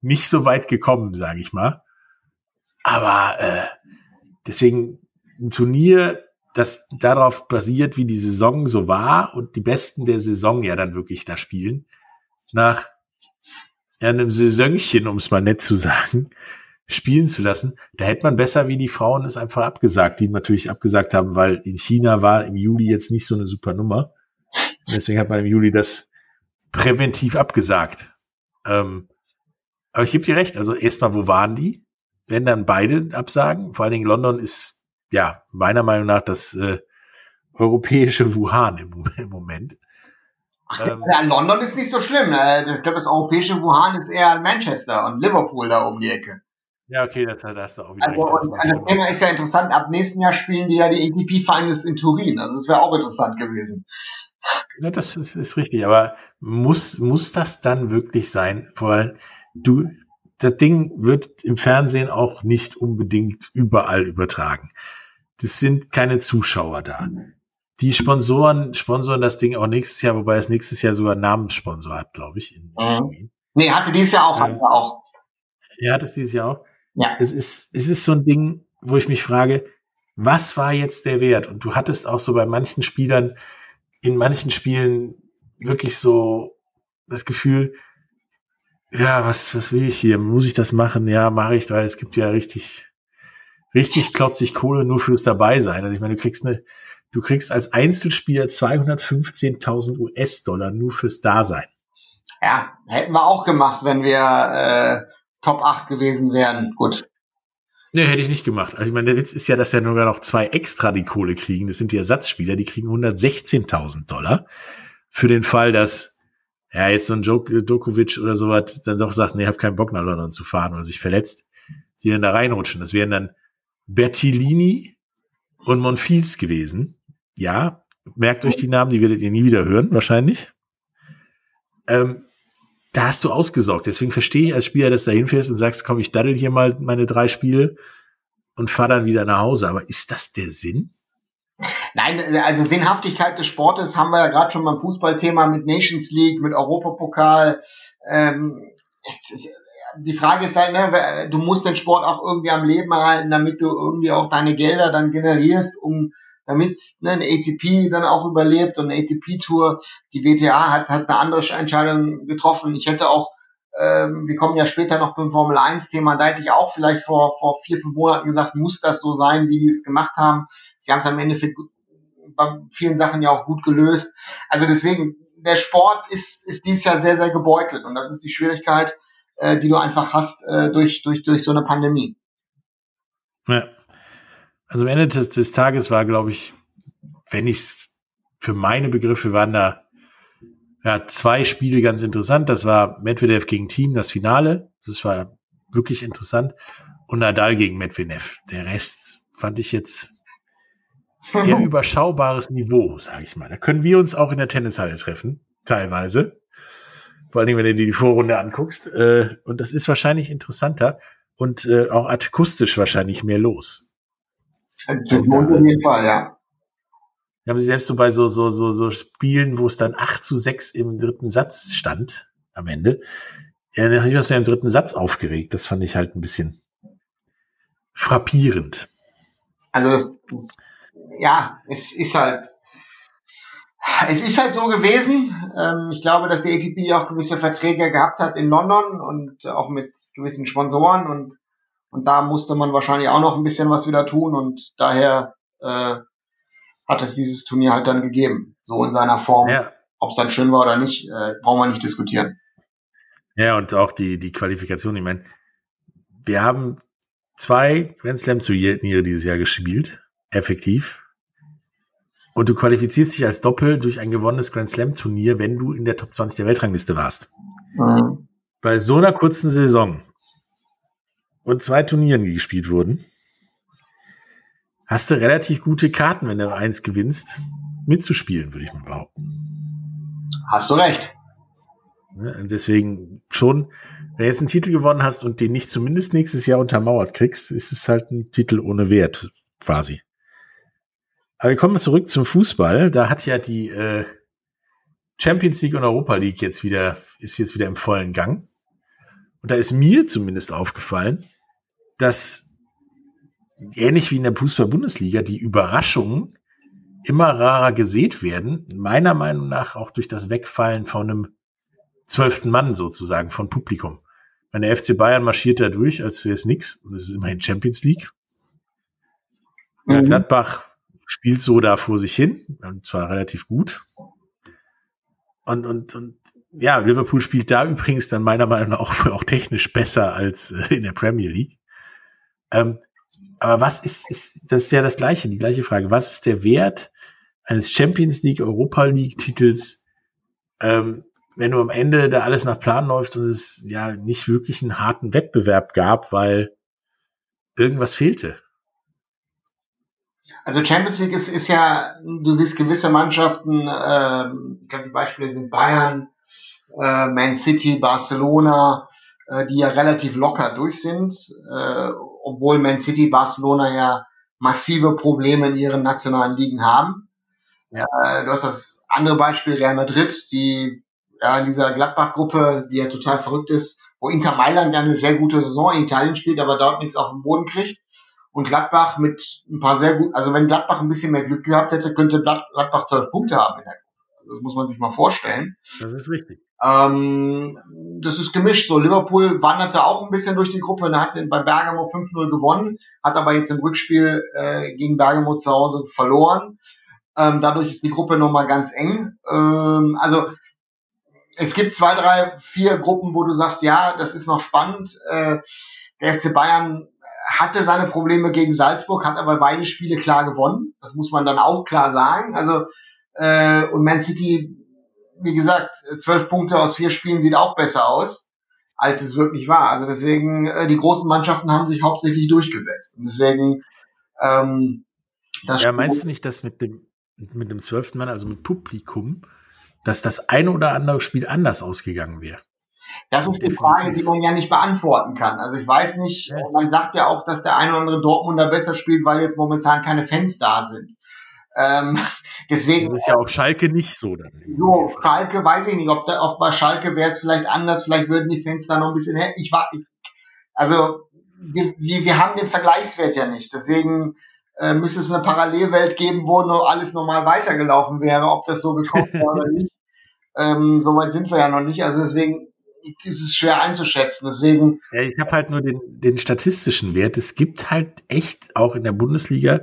Speaker 2: nicht so weit gekommen, sage ich mal. Aber äh, deswegen ein Turnier, das darauf basiert, wie die Saison so war und die Besten der Saison ja dann wirklich da spielen, nach einem Saisonchen, um es mal nett zu sagen, spielen zu lassen, da hätte man besser wie die Frauen es einfach abgesagt, die natürlich abgesagt haben, weil in China war im Juli jetzt nicht so eine super Nummer. Und deswegen hat man im Juli das präventiv abgesagt. Ähm, aber ich gebe dir recht, also erstmal, wo waren die? Wenn dann beide absagen, vor allen Dingen London ist ja meiner Meinung nach das äh, europäische Wuhan im, im Moment. Ähm,
Speaker 3: Ja, London ist nicht so schlimm. Äh, Ich glaube, das europäische Wuhan ist eher Manchester und Liverpool da um die Ecke.
Speaker 2: Ja, okay, das, das hast du auch wieder
Speaker 3: Also,
Speaker 2: recht. das ist schlimmer.
Speaker 3: Thema ist ja interessant. Ab nächsten Jahr spielen die ja die ATP Finals in Turin. Also, das wäre auch interessant gewesen.
Speaker 2: Ja, das ist, ist richtig, aber muss, muss das dann wirklich sein? Vor allem, du, das Ding wird im Fernsehen auch nicht unbedingt überall übertragen. Das sind keine Zuschauer da. Die Sponsoren sponsoren das Ding auch nächstes Jahr, wobei es nächstes Jahr sogar einen Namenssponsor hat, glaube ich. In,
Speaker 3: Mhm. Nee, hatte dieses Jahr auch,
Speaker 2: Ja.
Speaker 3: hatte auch.
Speaker 2: Er hat es dieses Jahr auch.
Speaker 3: Ja.
Speaker 2: Es ist, es ist so ein Ding, wo ich mich frage, was war jetzt der Wert? Und du hattest auch so bei manchen Spielern, in manchen Spielen wirklich so das Gefühl, ja, was, was will ich hier? Muss ich das machen? Ja, mache ich, weil es gibt ja richtig, richtig klotzig Kohle nur fürs Dabeisein. Also ich meine, du kriegst eine, du kriegst als Einzelspieler 215.000 US-Dollar nur fürs Dasein.
Speaker 3: Ja, hätten wir auch gemacht, wenn wir äh, Top 8 gewesen wären. Gut.
Speaker 2: Nee, hätte ich nicht gemacht. Also ich meine, der Witz ist ja, dass ja sogar noch zwei extra die Kohle kriegen. Das sind die Ersatzspieler, die kriegen 116.000 Dollar. Für den Fall, dass ja jetzt so ein Djok- Djokovic oder sowas dann doch sagt, nee, habe keinen Bock nach London zu fahren oder sich verletzt, die dann da reinrutschen. Das wären dann Bertolini und Monfils gewesen. Ja, merkt euch die Namen, die werdet ihr nie wieder hören, wahrscheinlich. Ähm, da hast du ausgesorgt. Deswegen verstehe ich als Spieler, dass du da hinfährst und sagst, komm, ich daddel hier mal meine drei Spiele und fahr dann wieder nach Hause. Aber ist das der Sinn?
Speaker 3: Nein, also Sinnhaftigkeit des Sportes haben wir ja gerade schon beim Fußballthema mit Nations League, mit Europapokal. Ähm, die Frage ist halt, ne, du musst den Sport auch irgendwie am Leben erhalten, damit du irgendwie auch deine Gelder dann generierst, um damit ne, eine ATP dann auch überlebt und eine ATP-Tour. Die WTA hat, hat eine andere Entscheidung getroffen. Ich hätte auch Ähm, wir kommen ja später noch beim Formel 1-Thema. Da hätte ich auch vielleicht vor, vor vier, fünf Monaten gesagt, muss das so sein, wie die es gemacht haben. Sie haben es am Endeffekt bei vielen Sachen ja auch gut gelöst. Also deswegen, der Sport ist, ist dieses Jahr sehr, sehr gebeutelt. Und das ist die Schwierigkeit, äh, die du einfach hast äh, durch, durch, durch so eine Pandemie.
Speaker 2: Ja. Also am Ende des, des Tages war, glaube ich, wenn ich es für meine Begriffe waren da ja, zwei Spiele ganz interessant. Das war Medvedev gegen Team, das Finale. Das war wirklich interessant. Und Nadal gegen Medvedev. Der Rest fand ich jetzt eher überschaubares Niveau, sage ich mal. Da können wir uns auch in der Tennishalle treffen, teilweise. Vor allen Dingen, wenn du dir die Vorrunde anguckst. Äh, und das ist wahrscheinlich interessanter und äh, auch akustisch wahrscheinlich mehr los.
Speaker 3: Auf jeden Fall, ja.
Speaker 2: Wir haben sie selbst so bei so, so, so, so Spielen, wo es dann 8 zu 6 im dritten Satz stand, am Ende. Ja, nachdem was wir im dritten Satz aufgeregt. Das fand ich halt ein bisschen frappierend.
Speaker 3: Also das, ja, es ist halt, es ist halt so gewesen. Ähm, ich glaube, dass die ATP auch gewisse Verträge gehabt hat in London und auch mit gewissen Sponsoren und, und da musste man wahrscheinlich auch noch ein bisschen was wieder tun und daher äh, hat es dieses Turnier halt dann gegeben. So in seiner Form. Ja. Ob es dann schön war oder nicht, äh, brauchen wir nicht diskutieren.
Speaker 2: Ja, und auch die, die Qualifikation. Ich meine, wir haben zwei Grand Slam Turniere dieses Jahr gespielt, effektiv. Und du qualifizierst dich als Doppel durch ein gewonnenes Grand Slam Turnier, wenn du in der Top 20 der Weltrangliste warst. Mhm. Bei so einer kurzen Saison und zwei Turnieren, die gespielt wurden, hast du relativ gute Karten, wenn du eins gewinnst, mitzuspielen, würde ich mal behaupten.
Speaker 3: Hast du recht.
Speaker 2: Deswegen schon, wenn du jetzt einen Titel gewonnen hast und den nicht zumindest nächstes Jahr untermauert kriegst, ist es halt ein Titel ohne Wert, quasi. Aber wir kommen zurück zum Fußball. Da hat ja die äh, Champions League und Europa League jetzt wieder, ist jetzt wieder im vollen Gang. Und da ist mir zumindest aufgefallen, dass ähnlich wie in der Fußball-Bundesliga die Überraschungen immer rarer gesät werden. Meiner Meinung nach auch durch das Wegfallen von einem zwölften Mann sozusagen von Publikum. Meine FC Bayern marschiert da durch, als wäre es nix. Und es ist immerhin Champions League. Mhm. Gladbach spielt so da vor sich hin und zwar relativ gut. Und, und, und ja, Liverpool spielt da übrigens dann meiner Meinung nach auch, auch technisch besser als äh, in der Premier League. Ähm, aber was ist, ist, das ist ja das Gleiche, die gleiche Frage. Was ist der Wert eines Champions League, Europa League Titels, ähm, wenn du am Ende da alles nach Plan läuft und es ja nicht wirklich einen harten Wettbewerb gab, weil irgendwas fehlte?
Speaker 3: Also Champions League ist, ist ja, du siehst gewisse Mannschaften, äh, ich glaube die Beispiele sind Bayern, äh, Man City, Barcelona, äh, die ja relativ locker durch sind, äh, obwohl Man City, Barcelona ja massive Probleme in ihren nationalen Ligen haben. Ja. Äh, du hast das andere Beispiel Real Madrid, die ja, in dieser Gladbach-Gruppe, die ja total verrückt ist, wo Inter Mailand ja eine sehr gute Saison in Italien spielt, aber dort nichts auf den Boden kriegt und Gladbach mit ein paar sehr gut, also wenn Gladbach ein bisschen mehr Glück gehabt hätte, könnte Gladbach zwölf Punkte haben in der Gruppe. Also das muss man sich mal vorstellen.
Speaker 2: Das ist richtig.
Speaker 3: Ähm, das ist gemischt. So, Liverpool wanderte auch ein bisschen durch die Gruppe und hat bei Bergamo 5-0 gewonnen, hat aber jetzt im Rückspiel äh, gegen Bergamo zu Hause verloren. Ähm, dadurch ist die Gruppe nochmal ganz eng. Ähm, also es gibt zwei, drei, vier Gruppen, wo du sagst, ja, das ist noch spannend. Äh, der FC Bayern hatte seine Probleme gegen Salzburg, hat aber beide Spiele klar gewonnen. Das muss man dann auch klar sagen. Also äh, und Man City, wie gesagt, zwölf Punkte aus vier Spielen sieht auch besser aus, als es wirklich war. Also deswegen, äh, die großen Mannschaften haben sich hauptsächlich durchgesetzt. Und deswegen ähm,
Speaker 2: das Ja, meinst du nicht, dass mit dem mit dem zwölften Mann, also mit Publikum, dass das eine oder andere Spiel anders ausgegangen wäre?
Speaker 3: Das ist die Frage, die man ja nicht beantworten kann. Also ich weiß nicht, man sagt ja auch, dass der ein oder andere Dortmunder besser spielt, weil jetzt momentan keine Fans da sind. Ähm, deswegen.
Speaker 2: Das ist ja auch Schalke nicht so dann.
Speaker 3: So, Schalke weiß ich nicht, ob, da, ob bei Schalke wäre es vielleicht anders, vielleicht würden die Fans da noch ein bisschen her. Ich war, ich, also, wir, wir haben den Vergleichswert ja nicht. Deswegen äh, müsste es eine Parallelwelt geben, wo nur alles normal weitergelaufen wäre, ob das so gekommen wäre oder nicht. Ähm, Soweit sind wir ja noch nicht. Also deswegen ist es schwer einzuschätzen. Deswegen.
Speaker 2: Ja, ich habe halt nur den, den statistischen Wert. Es gibt halt echt auch in der Bundesliga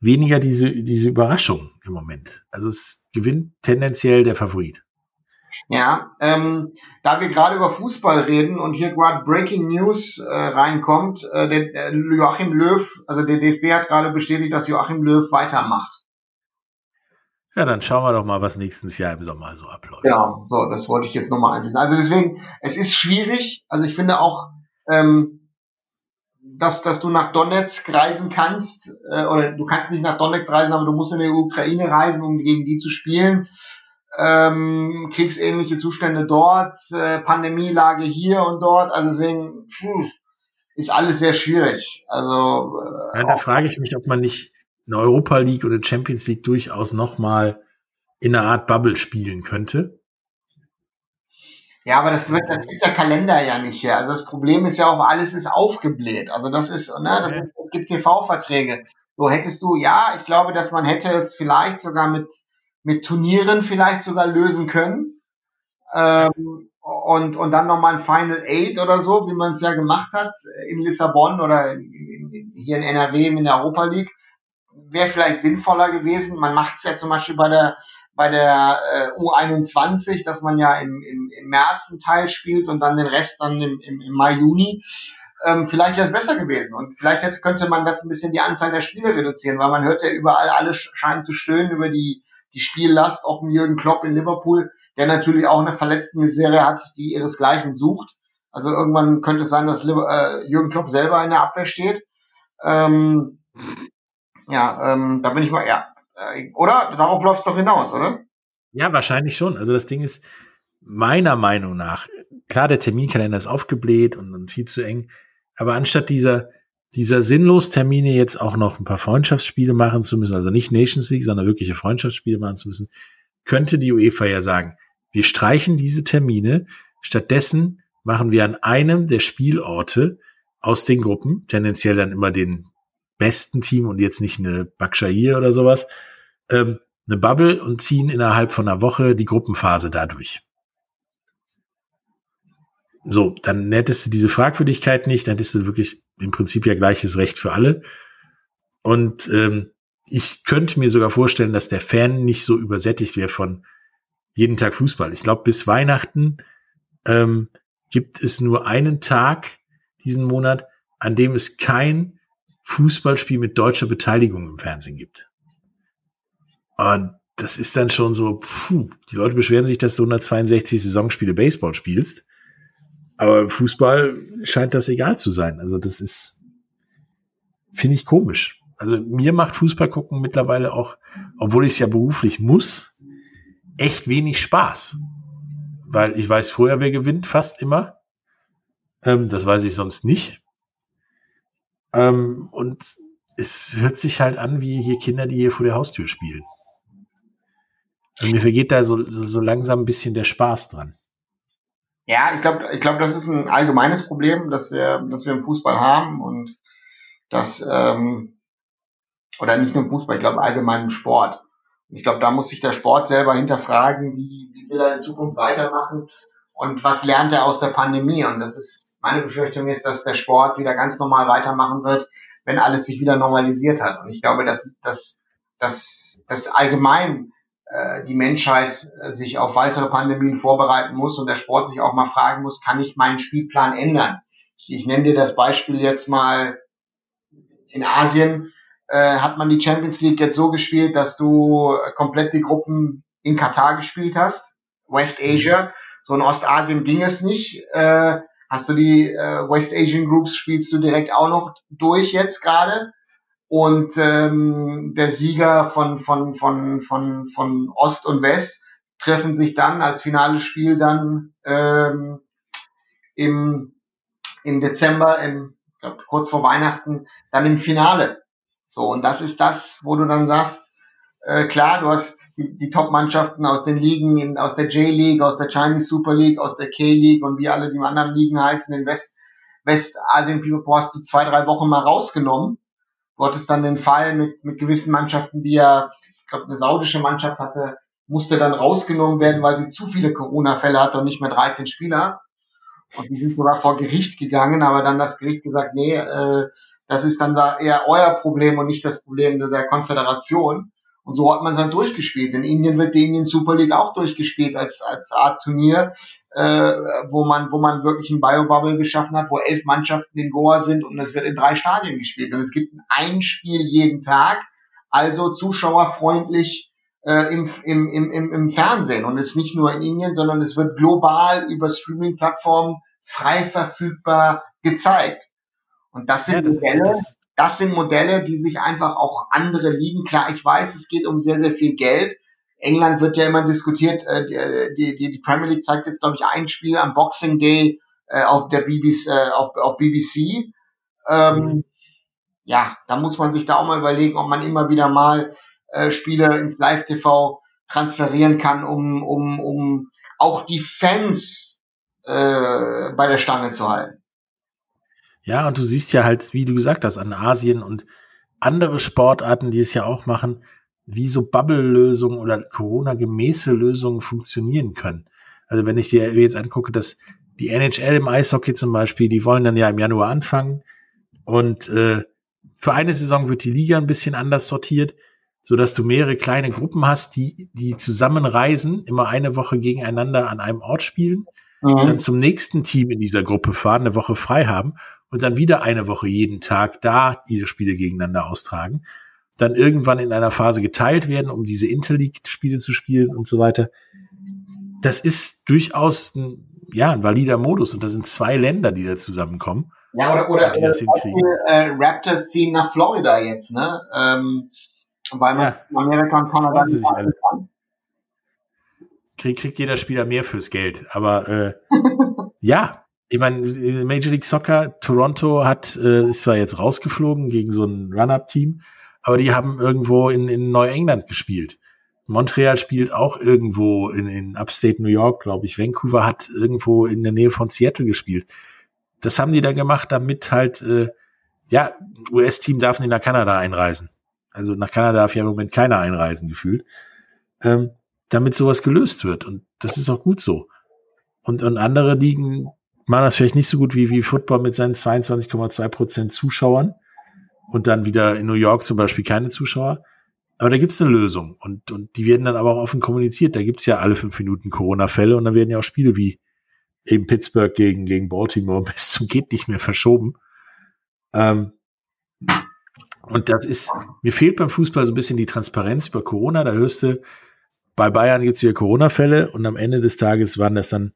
Speaker 2: weniger diese, diese Überraschung im Moment. Also es gewinnt tendenziell der Favorit.
Speaker 3: Ja, ähm, da wir gerade über Fußball reden und hier gerade Breaking News äh, reinkommt, äh, der, der Joachim Löw, also der DFB hat gerade bestätigt, dass Joachim Löw weitermacht.
Speaker 2: Ja, dann schauen wir doch mal, was nächstes Jahr im Sommer so abläuft.
Speaker 3: Ja, so, das wollte ich jetzt nochmal einwiesen. Also deswegen, es ist schwierig. Also ich finde auch, ähm, dass, dass du nach Donetsk reisen kannst, äh, oder du kannst nicht nach Donetsk reisen, aber du musst in die Ukraine reisen, um gegen die zu spielen ähm, kriegsähnliche Zustände dort, äh, Pandemielage hier und dort. Also deswegen pfuh, ist alles sehr schwierig. Also
Speaker 2: äh, ja, da frage ich mich, ob man nicht in Europa League oder Champions League durchaus noch mal in einer Art Bubble spielen könnte.
Speaker 3: Ja, aber das wird, das gibt der Kalender ja nicht her. Also das Problem ist ja auch, alles ist aufgebläht. Also das ist, ne, das, es gibt TV-Verträge. So hättest du, ja, ich glaube, dass man hätte es vielleicht sogar mit mit Turnieren vielleicht sogar lösen können. Ähm, und, und dann nochmal ein Final Eight oder so, wie man es ja gemacht hat in Lissabon oder in, in, hier in NRW in der Europa League, wäre vielleicht sinnvoller gewesen. Man macht es ja zum Beispiel bei der bei der äh, U21, dass man ja im, im, im März einen Teil spielt und dann den Rest dann im, im, im Mai, Juni. Ähm, vielleicht wäre es besser gewesen und vielleicht hätte, könnte man das ein bisschen die Anzahl der Spiele reduzieren, weil man hört ja überall, alle scheinen zu stöhnen über die die Spiellast, auch Jürgen Klopp in Liverpool, der natürlich auch eine Verletztenmisere hat, die ihresgleichen sucht. Also irgendwann könnte es sein, dass äh, Jürgen Klopp selber in der Abwehr steht. Ähm, ja, ähm, da bin ich mal, ja. Äh, oder? Darauf läuft es doch hinaus, oder?
Speaker 2: Ja, wahrscheinlich schon. Also das Ding ist, meiner Meinung nach, klar, der Terminkalender ist aufgebläht und, und viel zu eng, aber anstatt dieser dieser sinnlos Termine jetzt auch noch ein paar Freundschaftsspiele machen zu müssen, also nicht Nations League, sondern wirkliche Freundschaftsspiele machen zu müssen, könnte die UEFA ja sagen, wir streichen diese Termine, stattdessen machen wir an einem der Spielorte aus den Gruppen, tendenziell dann immer den besten Team und jetzt nicht eine Bakshair oder sowas, ähm, eine Bubble und ziehen innerhalb von einer Woche die Gruppenphase dadurch. So, dann hättest du diese Fragwürdigkeit nicht, dann hättest du wirklich im Prinzip ja gleiches Recht für alle. Und ähm, ich könnte mir sogar vorstellen, dass der Fan nicht so übersättigt wäre von jeden Tag Fußball. Ich glaube, bis Weihnachten ähm, gibt es nur einen Tag diesen Monat, an dem es kein Fußballspiel mit deutscher Beteiligung im Fernsehen gibt. Und das ist dann schon so, puh, die Leute beschweren sich, dass du 162 Saisonspiele Baseball spielst. Aber im Fußball scheint das egal zu sein. Also das ist, finde ich komisch. Also mir macht Fußball gucken mittlerweile auch, obwohl ich es ja beruflich muss, echt wenig Spaß. Weil ich weiß vorher, wer gewinnt, fast immer. Ähm, das weiß ich sonst nicht. Ähm, und es hört sich halt an wie hier Kinder, die hier vor der Haustür spielen. Und mir vergeht da so, so, so langsam ein bisschen der Spaß dran.
Speaker 3: Ja, ich glaube, ich glaube, das ist ein allgemeines Problem, das wir, das wir im Fußball haben und das ähm, oder nicht nur im Fußball, ich glaube allgemein im Sport. Und ich glaube, da muss sich der Sport selber hinterfragen, wie, wie will er in Zukunft weitermachen und was lernt er aus der Pandemie. Und das ist meine Befürchtung ist, dass der Sport wieder ganz normal weitermachen wird, wenn alles sich wieder normalisiert hat. Und ich glaube, dass, dass, dass, dass allgemein die Menschheit äh, sich auf weitere Pandemien vorbereiten muss und der Sport sich auch mal fragen muss, kann ich meinen Spielplan ändern? Ich, ich nenne dir das Beispiel jetzt mal in Asien äh, hat man die Champions League jetzt so gespielt, dass du komplett die Gruppen in Katar gespielt hast, West Asia. So in Ostasien ging es nicht. Äh, hast du die äh, West Asian Groups spielst du direkt auch noch durch jetzt gerade? Und ähm, der Sieger von, von, von, von, von Ost und West treffen sich dann als finales Spiel dann ähm, im, im Dezember, im, glaub, kurz vor Weihnachten, dann im Finale. So, und das ist das, wo du dann sagst, äh, klar, du hast die, die Top-Mannschaften aus den Ligen, in, aus der J-League, aus der Chinese Super League, aus der K-League und wie alle die anderen Ligen heißen, in West, Westasien, hast du zwei, drei Wochen mal rausgenommen Du hattest dann den Fall mit, mit gewissen Mannschaften, die ja, ich glaube, eine saudische Mannschaft hatte, musste dann rausgenommen werden, weil sie zu viele Corona-Fälle hatte und nicht mehr 13 Spieler. Und die sind sogar vor Gericht gegangen, aber dann das Gericht gesagt, nee, äh, das ist dann da eher euer Problem und nicht das Problem der Konföderation. Und so hat man es dann durchgespielt. In Indien wird die Indian Super League auch durchgespielt als, als Art Turnier, äh, wo man, wo man wirklich ein Biobubble geschaffen hat, wo elf Mannschaften in Goa sind und es wird in drei Stadien gespielt. Und es gibt ein Spiel jeden Tag, also zuschauerfreundlich äh, im, im, im, im Fernsehen. Und es ist nicht nur in Indien, sondern es wird global über Streaming-Plattformen frei verfügbar gezeigt. Und das sind ja, das Modelle, das, das sind Modelle, die sich einfach auch andere liegen. Klar, ich weiß, es geht um sehr, sehr viel Geld. England wird ja immer diskutiert, äh, die, die, die Premier League zeigt jetzt, glaube ich, ein Spiel am Boxing Day äh, auf der BBC, äh, auf, auf BBC. Ähm, mhm. Ja, da muss man sich da auch mal überlegen, ob man immer wieder mal äh, Spiele ins Live-TV transferieren kann, um, um, um auch die Fans äh, bei der Stange zu halten.
Speaker 2: Ja, und du siehst ja halt, wie du gesagt hast, an Asien und andere Sportarten, die es ja auch machen, wie so Bubble-Lösungen oder Corona-gemäße Lösungen funktionieren können. Also wenn ich dir jetzt angucke, dass die NHL im Eishockey zum Beispiel, die wollen dann ja im Januar anfangen und äh, für eine Saison wird die Liga ein bisschen anders sortiert, so dass du mehrere kleine Gruppen hast, die die zusammenreisen, immer eine Woche gegeneinander an einem Ort spielen, mhm. dann zum nächsten Team in dieser Gruppe fahren, eine Woche frei haben und dann wieder eine Woche jeden Tag da ihre Spiele gegeneinander austragen, dann irgendwann in einer Phase geteilt werden, um diese Interleague-Spiele zu spielen und so weiter. Das ist durchaus ein, ja, ein valider Modus und da sind zwei Länder, die da zusammenkommen.
Speaker 3: Ja, oder, oder, oder Beispiel, äh, Raptors ziehen nach Florida jetzt, ne? Ähm, weil man ja. Amerika und Kanada nicht kann.
Speaker 2: Krieg, kriegt jeder Spieler mehr fürs Geld. Aber äh, ja, ich meine, Major League Soccer, Toronto hat, äh, ist zwar jetzt rausgeflogen gegen so ein Run-Up-Team, aber die haben irgendwo in, in Neuengland gespielt. Montreal spielt auch irgendwo in, in Upstate New York, glaube ich. Vancouver hat irgendwo in der Nähe von Seattle gespielt. Das haben die dann gemacht, damit halt, äh, ja, US-Team darf nicht nach Kanada einreisen. Also nach Kanada darf ja im Moment keiner einreisen, gefühlt. Ähm, damit sowas gelöst wird. Und das ist auch gut so. Und, und andere Ligen machen das vielleicht nicht so gut wie, wie Football mit seinen 22,2 Prozent Zuschauern und dann wieder in New York zum Beispiel keine Zuschauer. Aber da gibt es eine Lösung und, und die werden dann aber auch offen kommuniziert. Da gibt es ja alle fünf Minuten Corona-Fälle und dann werden ja auch Spiele wie eben Pittsburgh gegen, gegen Baltimore bis zum geht nicht mehr verschoben. Ähm, und das ist, mir fehlt beim Fußball so ein bisschen die Transparenz über Corona. Da hörst du, bei Bayern gibt es wieder Corona-Fälle und am Ende des Tages waren das dann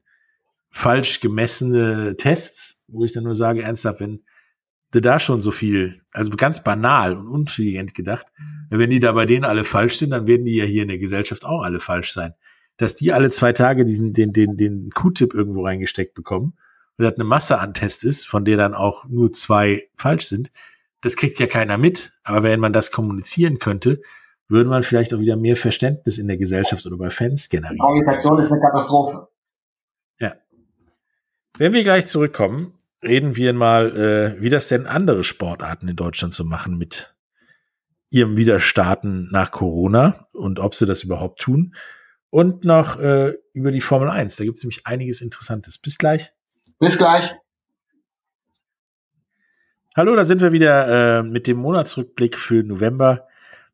Speaker 2: falsch gemessene Tests, wo ich dann nur sage, ernsthaft, wenn du da schon so viel, also ganz banal und unintelligent gedacht, wenn die da bei denen alle falsch sind, dann werden die ja hier in der Gesellschaft auch alle falsch sein. Dass die alle zwei Tage diesen, den, den, den Q-Tip irgendwo reingesteckt bekommen und das eine Masse an Tests ist, von der dann auch nur zwei falsch sind, das kriegt ja keiner mit. Aber wenn man das kommunizieren könnte, würde man vielleicht auch wieder mehr Verständnis in der Gesellschaft oder bei Fans generieren. Die
Speaker 3: Kommunikation ist eine Katastrophe.
Speaker 2: Wenn wir gleich zurückkommen, reden wir mal, äh, wie das denn andere Sportarten in Deutschland so machen mit ihrem Wiederstarten nach Corona und ob sie das überhaupt tun. Und noch äh, über die Formel 1. Da gibt es nämlich einiges Interessantes. Bis gleich.
Speaker 3: Bis gleich.
Speaker 2: Hallo, da sind wir wieder äh, mit dem Monatsrückblick für November.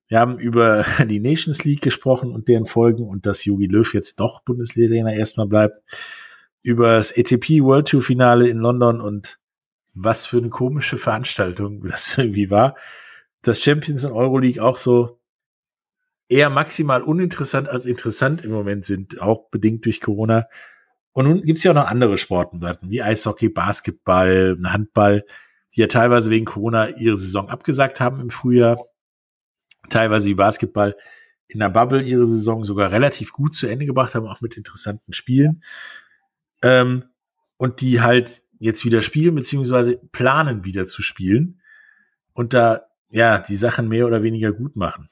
Speaker 2: Wir haben über die Nations League gesprochen und deren Folgen und dass Jogi Löw jetzt doch Bundestrainer erstmal bleibt über das ATP World Tour Finale in London und was für eine komische Veranstaltung das irgendwie war. Das Champions und Euroleague auch so eher maximal uninteressant als interessant im Moment sind, auch bedingt durch Corona. Und nun gibt's ja auch noch andere Sportarten wie Eishockey, Basketball, Handball, die ja teilweise wegen Corona ihre Saison abgesagt haben im Frühjahr, teilweise wie Basketball in der Bubble ihre Saison sogar relativ gut zu Ende gebracht haben, auch mit interessanten Spielen ähm, und die halt jetzt wieder spielen, beziehungsweise planen wieder zu spielen und da ja die Sachen mehr oder weniger gut machen.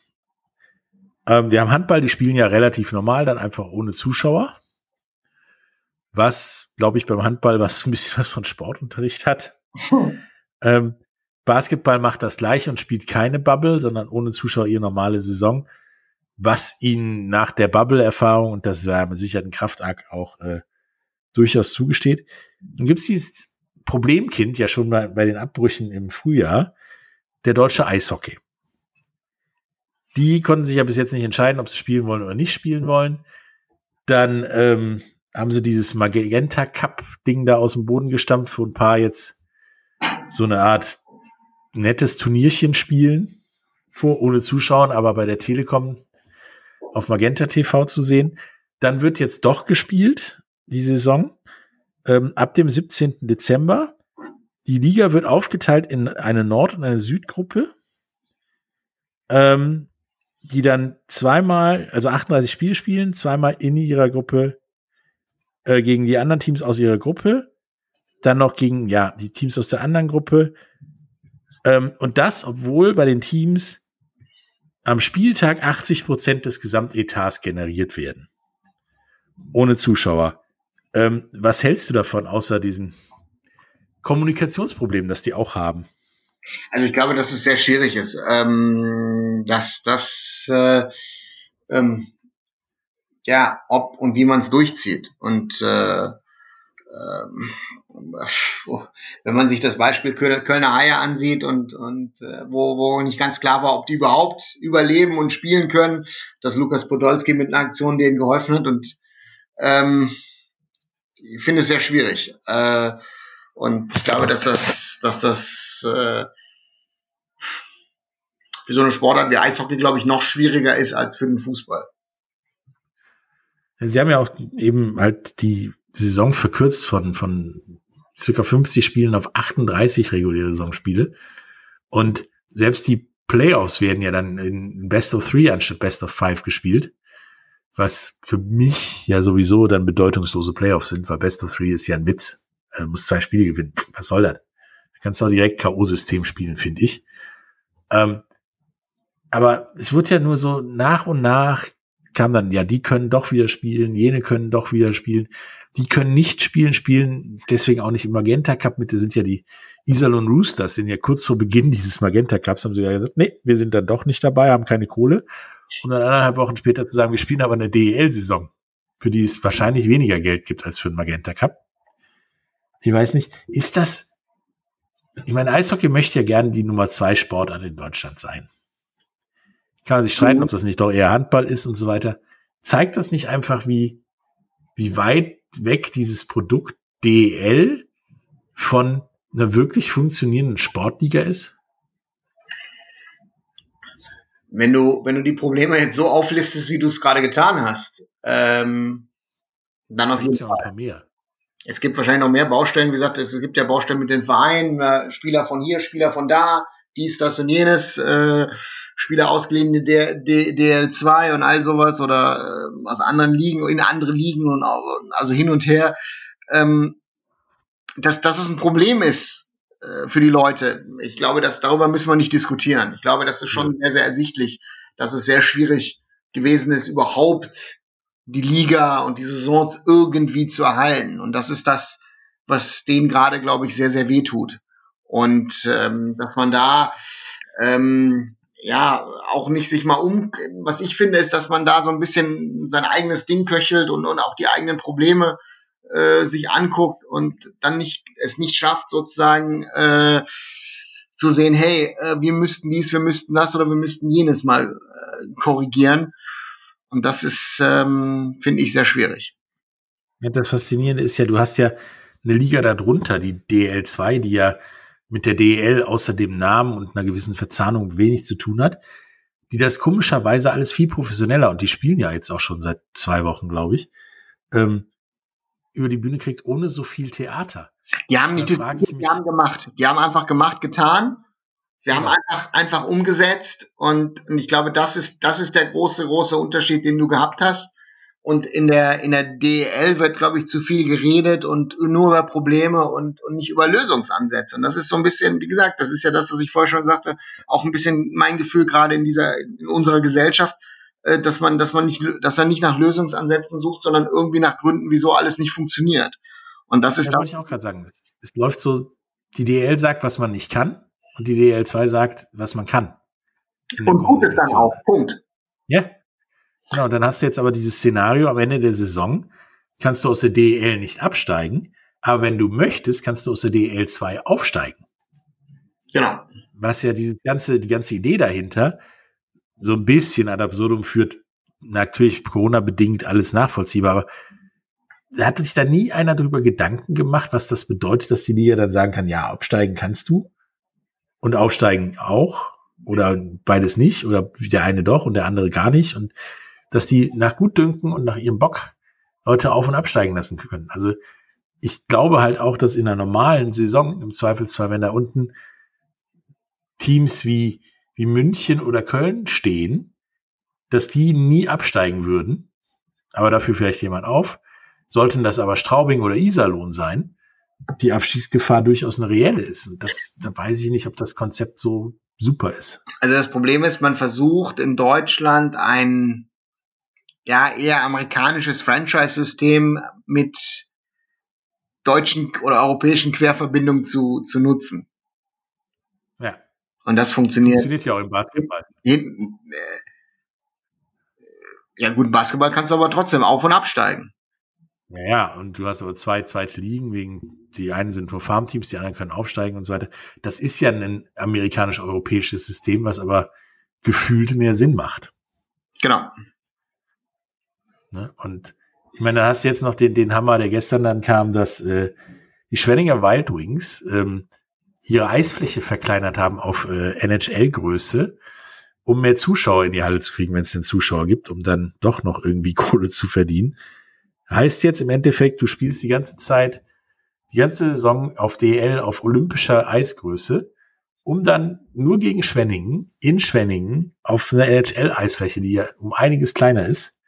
Speaker 2: Ähm, wir haben Handball, die spielen ja relativ normal, dann einfach ohne Zuschauer. Was, glaube ich, beim Handball was ein bisschen was von Sportunterricht hat. Hm. Ähm, Basketball macht das gleiche und spielt keine Bubble, sondern ohne Zuschauer ihre normale Saison, was ihnen nach der Bubble-Erfahrung, und das war mit Sicherheit ein Kraftakt auch äh, durchaus zugesteht. Dann gibt's dieses Problemkind ja schon bei, bei den Abbrüchen im Frühjahr, der deutsche Eishockey. Die konnten sich ja bis jetzt nicht entscheiden, ob sie spielen wollen oder nicht spielen wollen. Dann ähm, haben sie dieses Magenta Cup Ding da aus dem Boden gestampft, wo ein paar jetzt so eine Art nettes Turnierchen spielen, vor, ohne Zuschauern, aber bei der Telekom auf Magenta TV zu sehen. Dann wird jetzt doch gespielt, die Saison, ähm, ab dem 17. Dezember. Die Liga wird aufgeteilt in eine Nord- und eine Südgruppe, ähm, die dann zweimal, also 38 Spiele spielen, zweimal in ihrer Gruppe äh, gegen die anderen Teams aus ihrer Gruppe, dann noch gegen ja die Teams aus der anderen Gruppe. Ähm, und das, obwohl bei den Teams am Spieltag 80 Prozent des Gesamtetats generiert werden. Ohne Zuschauer. Ähm, was hältst du davon, außer diesem Kommunikationsproblem, das die auch haben?
Speaker 3: Also ich glaube, dass es sehr schwierig ist, ähm, dass das äh, ähm, ja, ob und wie man es durchzieht. Und äh, ähm, wenn man sich das Beispiel Kölner Haie ansieht und, und äh, wo, wo nicht ganz klar war, ob die überhaupt überleben und spielen können, dass Lukas Podolski mit einer Aktion denen geholfen hat und ähm, ich finde es sehr schwierig. Äh, und ich glaube, dass das, dass das äh, für so eine Sportart wie Eishockey, glaube ich, noch schwieriger ist als für den Fußball.
Speaker 2: Sie haben ja auch eben halt die Saison verkürzt von, von circa 50 Spielen auf 38 reguläre Saisonspiele. Und selbst die Playoffs werden ja dann in Best of Three anstatt Best of Five gespielt. Was für mich ja sowieso dann bedeutungslose Playoffs sind, weil Best of Three ist ja ein Witz. Also muss zwei Spiele gewinnen. Was soll das? Du kannst auch direkt K.O.-System spielen, finde ich. Ähm, aber es wird ja nur so nach und nach kam dann, ja, die können doch wieder spielen, jene können doch wieder spielen, die können nicht spielen, spielen deswegen auch nicht im Magenta Cup mit, das sind ja die Iserlohn Roosters, sind ja kurz vor Beginn dieses Magenta Cups, haben sie ja gesagt, nee, wir sind dann doch nicht dabei, haben keine Kohle. Und dann anderthalb Wochen später zu sagen, wir spielen aber eine DEL-Saison, für die es wahrscheinlich weniger Geld gibt als für den Magenta Cup. Ich weiß nicht, ist das, ich meine, Eishockey möchte ja gerne die Nummer zwei Sportart in Deutschland sein kann man sich streiten, ob das nicht doch eher Handball ist und so weiter. Zeigt das nicht einfach, wie, wie weit weg dieses Produkt DL von einer wirklich funktionierenden Sportliga ist?
Speaker 3: Wenn du, wenn du die Probleme jetzt so auflistest, wie du es gerade getan hast, ähm, dann auf jeden Fall. Paar mehr. Es gibt wahrscheinlich noch mehr Baustellen. Wie gesagt, es gibt ja Baustellen mit den Vereinen, äh, Spieler von hier, Spieler von da, dies, das und jenes. Äh, Spieler ausgeliehen der DL2 und all sowas oder äh, aus anderen Ligen in andere Ligen und also hin und her, ähm, dass, dass es ein Problem ist für die Leute. Ich glaube, dass darüber müssen wir nicht diskutieren. Ich glaube, das ist schon sehr, sehr ersichtlich, dass es sehr schwierig gewesen ist, überhaupt die Liga und die Saisons irgendwie zu erhalten. Und das ist das, was denen gerade, glaube ich, sehr, sehr weh tut. Und ähm, dass man da ähm, ja, auch nicht sich mal um, was ich finde, ist, dass man da so ein bisschen sein eigenes Ding köchelt und, und auch die eigenen Probleme äh, sich anguckt und dann nicht, es nicht schafft, sozusagen äh, zu sehen, hey, äh, wir müssten dies, wir müssten das oder wir müssten jenes mal äh, korrigieren. Und das ist, ähm, finde ich, sehr schwierig.
Speaker 2: Ja, das Faszinierende ist ja, du hast ja eine Liga darunter, die DL2, die ja mit der DEL außer dem Namen und einer gewissen Verzahnung wenig zu tun hat, die das komischerweise alles viel professioneller und die spielen ja jetzt auch schon seit zwei Wochen, glaube ich, ähm, über die Bühne kriegt ohne so viel Theater.
Speaker 3: Die haben nicht, die, haben gemacht. Die haben einfach gemacht, getan. Sie haben einfach, einfach umgesetzt und, und ich glaube, das ist, das ist der große, große Unterschied, den du gehabt hast. Und in der, in der DEL wird, glaube ich, zu viel geredet und nur über Probleme und, und nicht über Lösungsansätze. Und das ist so ein bisschen, wie gesagt, das ist ja das, was ich vorher schon sagte, auch ein bisschen mein Gefühl gerade in dieser, in unserer Gesellschaft, äh, dass man, dass man nicht, dass er nicht nach Lösungsansätzen sucht, sondern irgendwie nach Gründen, wieso alles nicht funktioniert. Und das ist
Speaker 2: ja, wollte ich auch gerade sagen. Es, es läuft so, die DL sagt, was man nicht kann, und die DL2 sagt, was man kann.
Speaker 3: Und gut ist dann auch. Punkt.
Speaker 2: Ja, Genau, dann hast du jetzt aber dieses Szenario am Ende der Saison, kannst du aus der DEL nicht absteigen, Aber wenn du möchtest, kannst du aus der DL 2 aufsteigen.
Speaker 3: Genau.
Speaker 2: Was ja diese ganze, die ganze Idee dahinter so ein bisschen ad absurdum führt, natürlich Corona-bedingt alles nachvollziehbar, aber hatte sich da nie einer darüber Gedanken gemacht, was das bedeutet, dass die Liga dann sagen kann, ja, absteigen kannst du und aufsteigen auch oder beides nicht oder der eine doch und der andere gar nicht und dass die nach Gutdünken und nach ihrem Bock Leute auf und absteigen lassen können. Also ich glaube halt auch, dass in einer normalen Saison im Zweifelsfall, wenn da unten Teams wie, wie München oder Köln stehen, dass die nie absteigen würden, aber dafür vielleicht jemand auf. Sollten das aber Straubing oder Iserlohn sein, die Abstiegsgefahr durchaus eine reelle ist. Und das, da weiß ich nicht, ob das Konzept so super ist.
Speaker 3: Also das Problem ist, man versucht in Deutschland ein ja eher amerikanisches Franchise-System mit deutschen oder europäischen Querverbindungen zu, zu nutzen. Und das funktioniert.
Speaker 2: Funktioniert ja auch im Basketball.
Speaker 3: Jeden, äh, ja gut, Basketball kannst du aber trotzdem auf- und absteigen.
Speaker 2: Ja, ja, und du hast aber zwei zweite Ligen, wegen, die einen sind nur Farmteams, die anderen können aufsteigen und so weiter. Das ist ja ein amerikanisch-europäisches System, was aber gefühlt mehr Sinn macht.
Speaker 3: Genau.
Speaker 2: Ne? Und ich meine, da hast du jetzt noch den, den Hammer, der gestern dann kam, dass äh, die Schwenninger Wild Wings ähm, ihre Eisfläche verkleinert haben auf äh, NHL-Größe, um mehr Zuschauer in die Halle zu kriegen, wenn es den Zuschauer gibt, um dann doch noch irgendwie Kohle zu verdienen. Heißt jetzt im Endeffekt, du spielst die ganze Zeit, die ganze Saison auf DL, auf olympischer Eisgröße, um dann nur gegen Schwenningen, in Schwenningen, auf einer NHL-Eisfläche, die ja um einiges kleiner ist,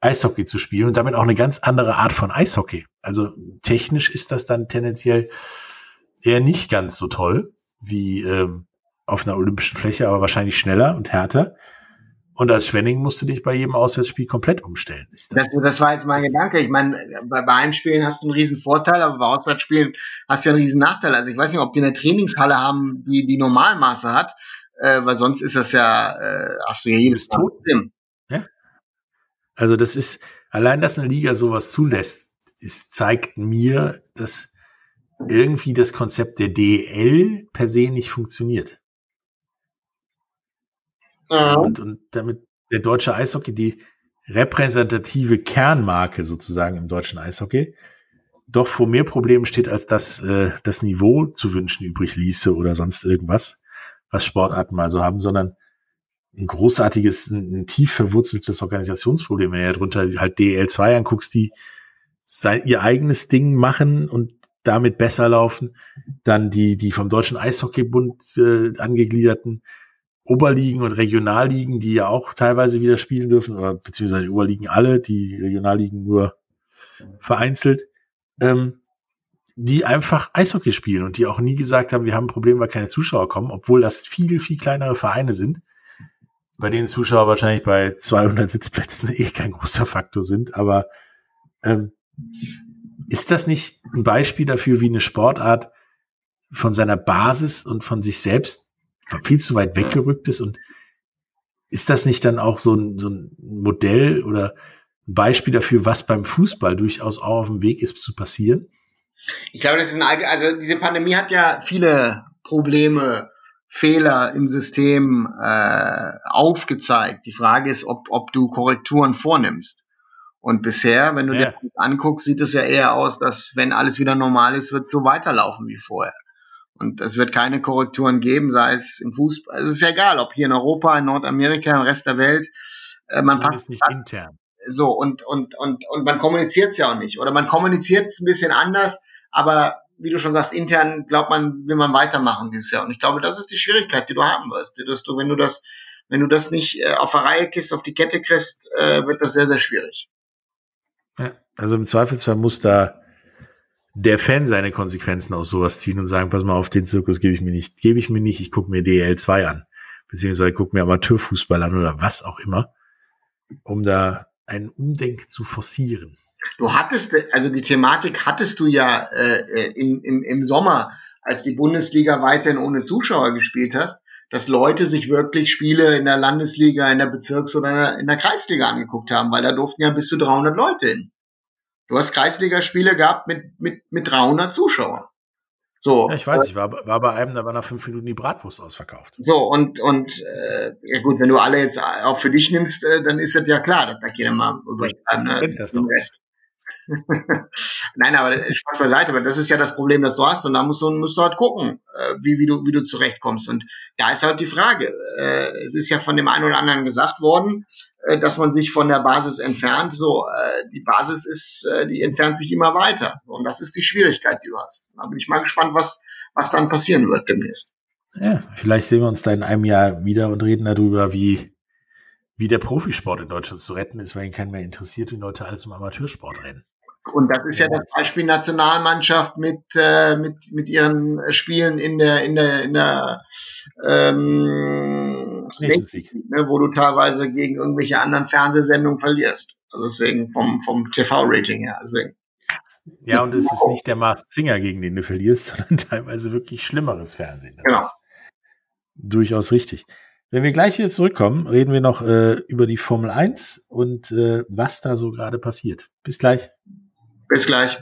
Speaker 2: Eishockey zu spielen und damit auch eine ganz andere Art von Eishockey. Also technisch ist das dann tendenziell eher nicht ganz so toll wie ähm, auf einer olympischen Fläche, aber wahrscheinlich schneller und härter. Und als Schwenning musst du dich bei jedem Auswärtsspiel komplett umstellen.
Speaker 3: Das, das, das, war jetzt mein Gedanke. Ich meine, bei, bei Heimspielen hast du einen riesen Vorteil, aber bei Auswärtsspielen hast du ja einen riesen Nachteil. Also ich weiß nicht, ob die eine Trainingshalle haben, die die Normalmaße hat, äh, weil sonst ist das ja, äh, hast du ja jedes
Speaker 2: tot. Ja. Also das ist, allein, dass eine Liga sowas zulässt, ist, zeigt mir, dass irgendwie das Konzept der DL per se nicht funktioniert. Ja. Und, und damit der deutsche Eishockey die repräsentative Kernmarke sozusagen im deutschen Eishockey doch vor mehr Problemen steht, als dass äh, das Niveau zu wünschen übrig ließe oder sonst irgendwas, was Sportarten mal so haben, sondern ein großartiges, ein, ein tief verwurzeltes Organisationsproblem. Wenn du ja drunter halt DL2 anguckst, die sein, ihr eigenes Ding machen und damit besser laufen, dann die, die vom Deutschen Eishockeybund äh, angegliederten Oberligen und Regionalligen, die ja auch teilweise wieder spielen dürfen, oder beziehungsweise die Oberligen alle, die Regionalligen nur vereinzelt, ähm, die einfach Eishockey spielen und die auch nie gesagt haben, wir haben ein Problem, weil keine Zuschauer kommen, obwohl das viel, viel kleinere Vereine sind, bei denen Zuschauer wahrscheinlich bei 200 Sitzplätzen eh kein großer Faktor sind, aber ähm, ist das nicht ein Beispiel dafür, wie eine Sportart von seiner Basis und von sich selbst viel zu weit weggerückt ist und ist das nicht dann auch so ein, so ein Modell oder ein Beispiel dafür, was beim Fußball durchaus auch auf dem Weg ist zu passieren?
Speaker 3: Ich glaube, das ist ein, also diese Pandemie hat ja viele Probleme, Fehler im System äh, aufgezeigt. Die Frage ist, ob, ob du Korrekturen vornimmst. Und bisher, wenn du ja. dir das anguckst, sieht es ja eher aus, dass wenn alles wieder normal ist, wird so weiterlaufen wie vorher. Und es wird keine Korrekturen geben, sei es im Fußball. Es ist ja egal, ob hier in Europa, in Nordamerika, im Rest der Welt. Äh, man passt
Speaker 2: nicht intern.
Speaker 3: So, und, und, und, und man kommuniziert es ja auch nicht. Oder man kommuniziert es ein bisschen anders, aber wie du schon sagst, intern glaubt man, will man weitermachen dieses Jahr. Und ich glaube, das ist die Schwierigkeit, die du haben wirst. Dass du, wenn du das, wenn du das nicht äh, auf der Reihe kriegst, auf die Kette kriegst, äh, wird das sehr, sehr schwierig.
Speaker 2: Also im Zweifelsfall muss da der Fan seine Konsequenzen aus sowas ziehen und sagen, pass mal auf, den Zirkus gebe ich mir nicht, gebe ich mir nicht, ich gucke mir DL2 an, beziehungsweise gucke mir Amateurfußball an oder was auch immer, um da ein Umdenken zu forcieren.
Speaker 3: Du hattest, also die Thematik hattest du ja äh, im, im, im Sommer, als die Bundesliga weiterhin ohne Zuschauer gespielt hast, dass Leute sich wirklich Spiele in der Landesliga, in der Bezirks- oder in der, Kreisliga angeguckt haben, weil da durften ja bis zu 300 Leute hin. Du hast Kreisligaspiele gehabt mit, mit, mit 300 Zuschauern.
Speaker 2: So. Ja, ich weiß, ich war, war bei einem, da war nach fünf Minuten die Bratwurst ausverkauft.
Speaker 3: So, und, und äh, ja gut, wenn du alle jetzt auch für dich nimmst, äh, dann ist das ja klar, dass da jeder mal bleibt. Ne?
Speaker 2: Kennst das doch. Rest.
Speaker 3: Nein, aber Spaß beiseite, aber das ist ja das Problem, das du hast und da musst du, musst du halt gucken, äh, wie, wie, du, wie du zurechtkommst. Und da ist halt die Frage. Äh, es ist ja von dem einen oder anderen gesagt worden, äh, dass man sich von der Basis entfernt. So, die Basis ist, die entfernt sich immer weiter. Und das ist die Schwierigkeit, die du hast. Da bin ich mal gespannt, was, was dann passieren wird demnächst.
Speaker 2: Ja, vielleicht sehen wir uns da in einem Jahr wieder und reden darüber, wie, wie der Profisport in Deutschland zu retten ist, weil ihn keinen mehr interessiert, wie Leute alles im Amateursport rennen.
Speaker 3: Und das ist ja das Beispiel Nationalmannschaft mit, äh, mit, mit ihren Spielen in der, in der, in der ähm, League, ne, wo du teilweise gegen irgendwelche anderen Fernsehsendungen verlierst. Also deswegen vom, vom TV-Rating her. Deswegen.
Speaker 2: Ja, und es ist nicht der Mars Zinger, gegen den du verlierst, sondern teilweise wirklich schlimmeres Fernsehen. Das genau. durchaus richtig. Wenn wir gleich wieder zurückkommen, reden wir noch äh, über die Formel 1 und äh, was da so gerade passiert. Bis gleich.
Speaker 3: Bis gleich.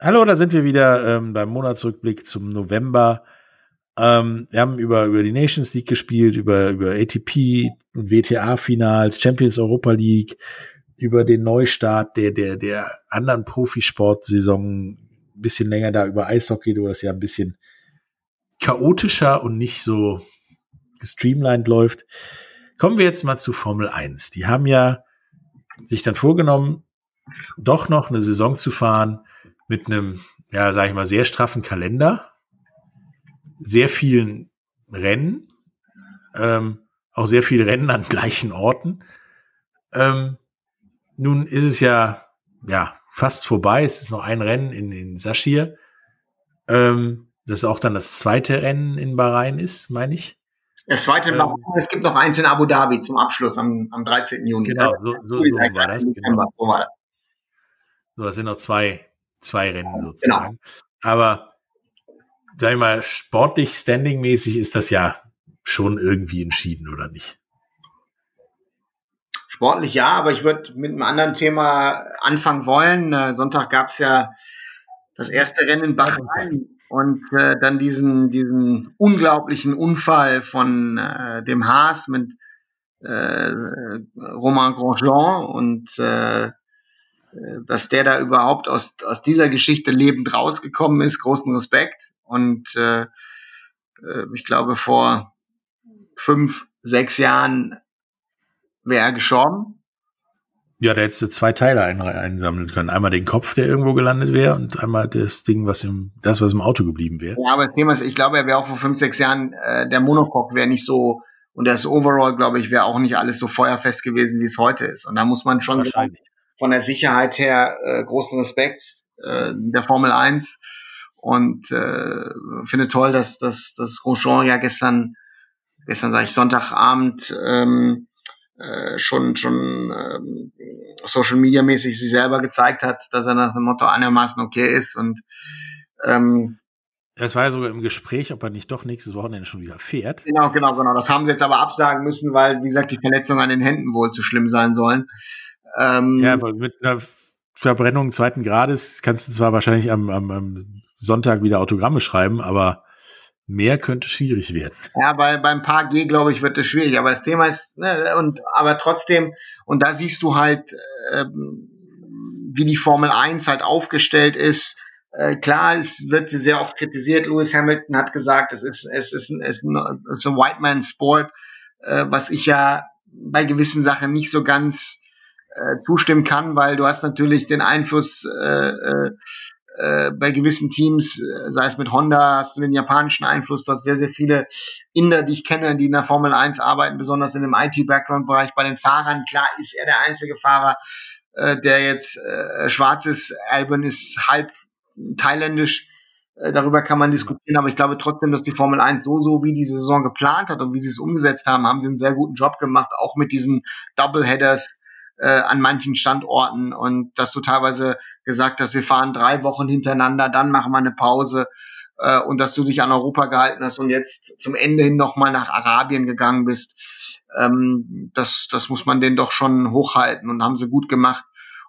Speaker 2: Hallo, da sind wir wieder ähm, beim Monatsrückblick zum November. Ähm, wir haben über, über die Nations League gespielt, über, über ATP, WTA-Finals, Champions Europa League, über den Neustart der, der, der anderen Profisportsaison, ein bisschen länger da über Eishockey, wo das ja ein bisschen chaotischer und nicht so gestreamlined läuft. Kommen wir jetzt mal zu Formel 1. Die haben ja sich dann vorgenommen, doch noch eine Saison zu fahren mit einem, ja, sag ich mal, sehr straffen Kalender, sehr vielen Rennen, ähm, auch sehr viele Rennen an gleichen Orten. Ähm, nun ist es ja, ja, fast vorbei. Es ist noch ein Rennen in, in Saschir. Ähm, das auch dann das zweite Rennen in Bahrain ist, meine ich.
Speaker 3: Das zweite ähm, Bahrain, es gibt noch eins in Abu Dhabi zum Abschluss am, am 13. Juni.
Speaker 2: Genau, so, so, so war das. Genau. So war das. So, das sind noch zwei, zwei Rennen genau. sozusagen. Genau. Aber, sag ich mal, sportlich, standingmäßig ist das ja schon irgendwie entschieden, oder nicht?
Speaker 3: Sportlich ja, aber ich würde mit einem anderen Thema anfangen wollen. Äh, Sonntag gab es ja das erste Rennen in Bahrain und äh, dann diesen, diesen unglaublichen Unfall von äh, dem Haas mit äh, Romain Grosjean und äh, dass der da überhaupt aus, aus dieser Geschichte lebend rausgekommen ist, großen Respekt. Und äh, äh ich glaube, vor fünf, sechs Jahren wäre er gestorben.
Speaker 2: Ja, da hättest du zwei Teile ein, einsammeln können. Einmal den Kopf, der irgendwo gelandet wäre, und einmal das Ding, was im, das, was im Auto geblieben wäre.
Speaker 3: Ja, aber das Thema ist, ich glaube, er wäre auch vor fünf, sechs Jahren, äh, der Monocoque wäre nicht so, und das Overall, glaube ich, wäre auch nicht alles so feuerfest gewesen, wie es heute ist. Und da muss man schon sagen, von der Sicherheit her äh, großen Respekt äh, der Formel 1 und äh, finde toll, dass, dass, dass Grosjean ja gestern, gestern sage ich Sonntagabend, ähm, äh, schon schon ähm, Social Media mäßig sich selber gezeigt hat, dass er nach dem Motto einigermaßen okay ist und ähm,
Speaker 2: es war ja sogar im Gespräch, ob er nicht doch nächstes Wochenende schon wieder fährt.
Speaker 3: Genau, genau, genau. Das haben sie jetzt aber absagen müssen, weil, wie gesagt, die Verletzungen an den Händen wohl zu schlimm sein sollen.
Speaker 2: Ähm, ja, aber mit einer Verbrennung zweiten Grades kannst du zwar wahrscheinlich am, am, am Sonntag wieder Autogramme schreiben, aber Mehr könnte schwierig werden.
Speaker 3: Ja, bei, beim Paar G, glaube ich, wird das schwierig. Aber das Thema ist, ne, und aber trotzdem, und da siehst du halt, ähm, wie die Formel 1 halt aufgestellt ist. Äh, klar, es wird sehr oft kritisiert. Lewis Hamilton hat gesagt, es ist, es ist, ein, es ist ein, es White Man Sport, äh, was ich ja bei gewissen Sachen nicht so ganz äh, zustimmen kann, weil du hast natürlich den Einfluss äh, äh, bei gewissen Teams, äh, sei es mit Honda, hast du den japanischen Einfluss, du hast sehr, sehr viele Inder, die ich kenne, die in der Formel 1 arbeiten, besonders in dem IT-Background-Bereich. Bei den Fahrern, klar ist er der einzige Fahrer, äh, der jetzt äh, schwarz ist. Albon ist halb thailändisch. Äh, darüber kann man diskutieren, aber ich glaube trotzdem, dass die Formel 1 so, so wie die Saison geplant hat und wie sie es umgesetzt haben, haben sie einen sehr guten Job gemacht, auch mit diesen Doubleheaders, äh, an manchen Standorten und dass du teilweise gesagt hast, wir fahren drei Wochen hintereinander, dann machen wir eine Pause äh, und dass du dich an Europa gehalten hast und jetzt zum Ende hin nochmal nach Arabien gegangen bist. Ähm, das, das muss man denen doch schon hochhalten und haben sie gut gemacht.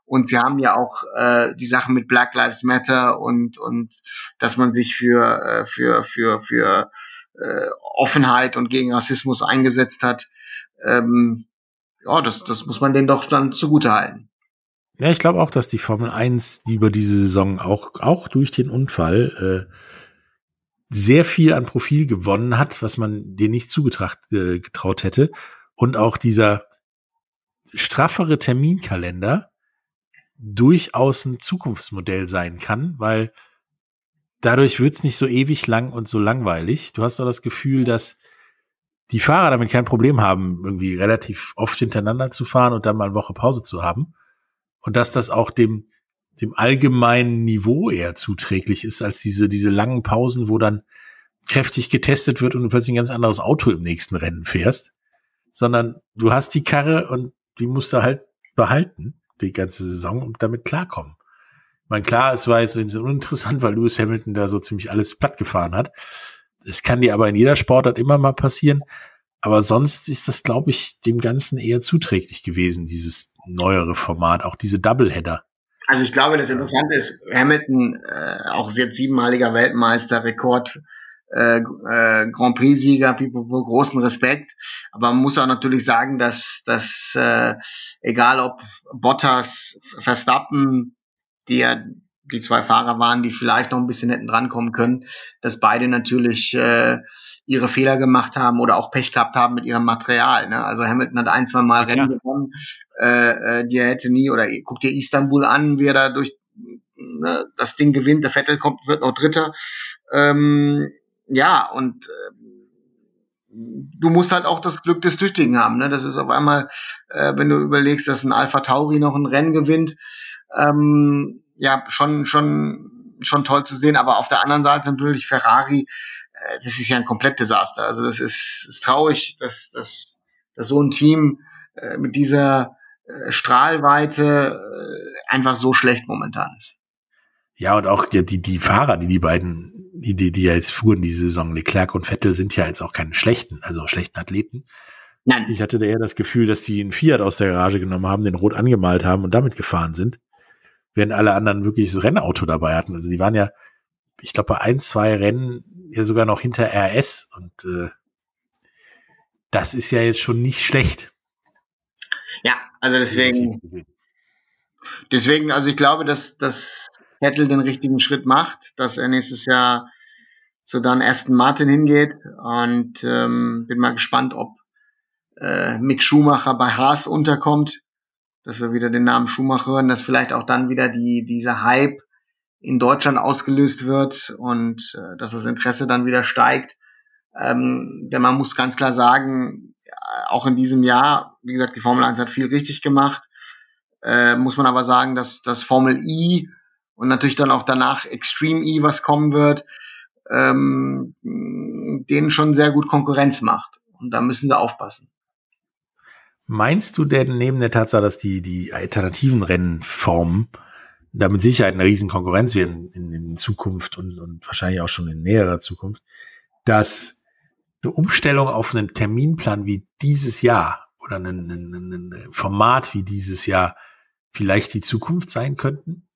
Speaker 3: Und sie haben ja auch äh, die Sachen mit Black Lives Matter und und dass man sich für äh, für für für äh, Offenheit und gegen Rassismus eingesetzt hat. Ähm, ja, das das muss man denen doch dann zugute halten.
Speaker 2: Ja, ich glaube auch, dass die Formel 1, die über diese Saison auch auch durch den Unfall äh, sehr viel an Profil gewonnen hat, was man denen nicht zugetraut äh, getraut hätte. Und auch dieser straffere Terminkalender durchaus ein Zukunftsmodell sein kann, weil dadurch wird's nicht so ewig lang und so langweilig. Du hast auch das Gefühl, dass die Fahrer damit kein Problem haben, irgendwie relativ oft hintereinander zu fahren und dann mal eine Woche Pause zu haben. Und dass das auch dem, dem allgemeinen Niveau eher zuträglich ist, als diese, diese langen Pausen, wo dann kräftig getestet wird und du plötzlich ein ganz anderes Auto im nächsten Rennen fährst. Sondern du hast die Karre und die musst du halt behalten die ganze Saison und damit klarkommen. Ich meine, klar, es war jetzt so uninteressant, weil Lewis Hamilton da so ziemlich alles platt gefahren hat. Es kann dir aber in jeder Sportart immer mal passieren. Aber sonst ist das, glaube ich, dem Ganzen eher zuträglich gewesen, dieses neuere Format, auch diese Doubleheader.
Speaker 3: Also ich glaube, das Interessante ist, Hamilton, äh, auch jetzt siebenmaliger Weltmeister, Rekord äh, äh, Grand Prix-Sieger, großen Respekt. Aber man muss auch natürlich sagen, dass, dass äh, egal ob Bottas, Verstappen, die ja die zwei Fahrer waren, die vielleicht noch ein bisschen hätten drankommen können, dass beide natürlich äh, ihre Fehler gemacht haben oder auch Pech gehabt haben mit ihrem Material. Ne? Also Hamilton hat ein, zwei Mal ja. Rennen gewonnen, äh, äh, die er hätte nie, oder guck dir Istanbul an, wie er da durch ne, das Ding gewinnt, der Vettel kommt, wird noch Dritter. Ähm, ja, und äh, du musst halt auch das Glück des Tüchtigen haben. Ne? Das ist auf einmal, äh, wenn du überlegst, dass ein Alpha Tauri noch ein Rennen gewinnt, ähm, ja, schon, schon, schon toll zu sehen. Aber auf der anderen Seite natürlich Ferrari, äh, das ist ja ein Komplettdesaster. Also das ist, ist traurig, dass, dass, dass so ein Team äh, mit dieser äh, Strahlweite äh, einfach so schlecht momentan ist.
Speaker 2: Ja, und auch die, die, die Fahrer, die die beiden, die, die, die ja jetzt fuhren diese Saison, Leclerc und Vettel, sind ja jetzt auch keine schlechten, also schlechten Athleten. Nein. Ich hatte da eher das Gefühl, dass die einen Fiat aus der Garage genommen haben, den rot angemalt haben und damit gefahren sind, während alle anderen wirklich das Rennauto dabei hatten. Also die waren ja, ich glaube, bei ein, zwei Rennen ja sogar noch hinter RS und äh, das ist ja jetzt schon nicht schlecht.
Speaker 3: Ja, also deswegen, deswegen, also ich glaube, dass, dass Vettel den richtigen Schritt macht, dass er nächstes Jahr zu dann Aston Martin hingeht und ähm, bin mal gespannt, ob äh, Mick Schumacher bei Haas unterkommt, dass wir wieder den Namen Schumacher hören, dass vielleicht auch dann wieder die dieser Hype in Deutschland ausgelöst wird und äh, dass das Interesse dann wieder steigt. Ähm, denn man muss ganz klar sagen, auch in diesem Jahr, wie gesagt, die Formel 1 hat viel richtig gemacht. Äh, muss man aber sagen, dass das Formel I und natürlich dann auch danach Extreme E, was kommen wird, ähm, denen schon sehr gut Konkurrenz macht. Und da müssen sie aufpassen.
Speaker 2: Meinst du denn neben der Tatsache, dass die, die alternativen Rennformen da mit Sicherheit eine riesen Konkurrenz werden in, in Zukunft und, und wahrscheinlich auch schon in näherer Zukunft, dass eine Umstellung auf einen Terminplan wie dieses Jahr oder ein, ein, Format wie dieses Jahr vielleicht die Zukunft sein könnten?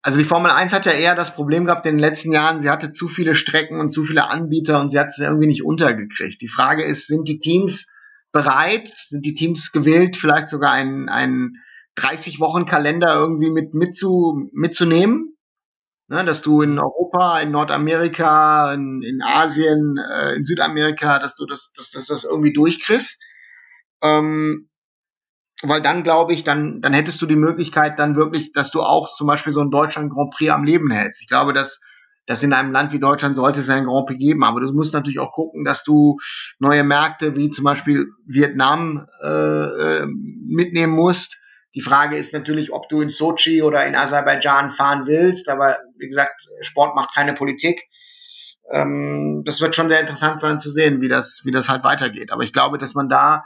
Speaker 3: Also die Formel 1 hat ja eher das Problem gehabt in den letzten Jahren, sie hatte zu viele Strecken und zu viele Anbieter und sie hat es irgendwie nicht untergekriegt. Die Frage ist, sind die Teams bereit, sind die Teams gewillt, vielleicht sogar einen, einen 30-Wochen-Kalender irgendwie mit, mit zu, mitzunehmen? Ne, dass du in Europa, in Nordamerika, in, in Asien, äh, in Südamerika, dass du das, dass, dass das irgendwie durchkriegst. Ähm, weil dann glaube ich, dann, dann hättest du die Möglichkeit dann wirklich, dass du auch zum Beispiel so ein Deutschland Grand Prix am Leben hältst. Ich glaube, dass, dass in einem Land wie Deutschland sollte es ein Grand Prix geben, aber du musst natürlich auch gucken, dass du neue Märkte wie zum Beispiel Vietnam äh, äh mitnehmen musst. Die Frage ist natürlich, ob du in Sochi oder in Aserbaidschan fahren willst, aber wie gesagt, Sport macht keine Politik. Ähm, das wird schon sehr interessant sein zu sehen, wie das, wie das halt weitergeht. Aber ich glaube, dass man da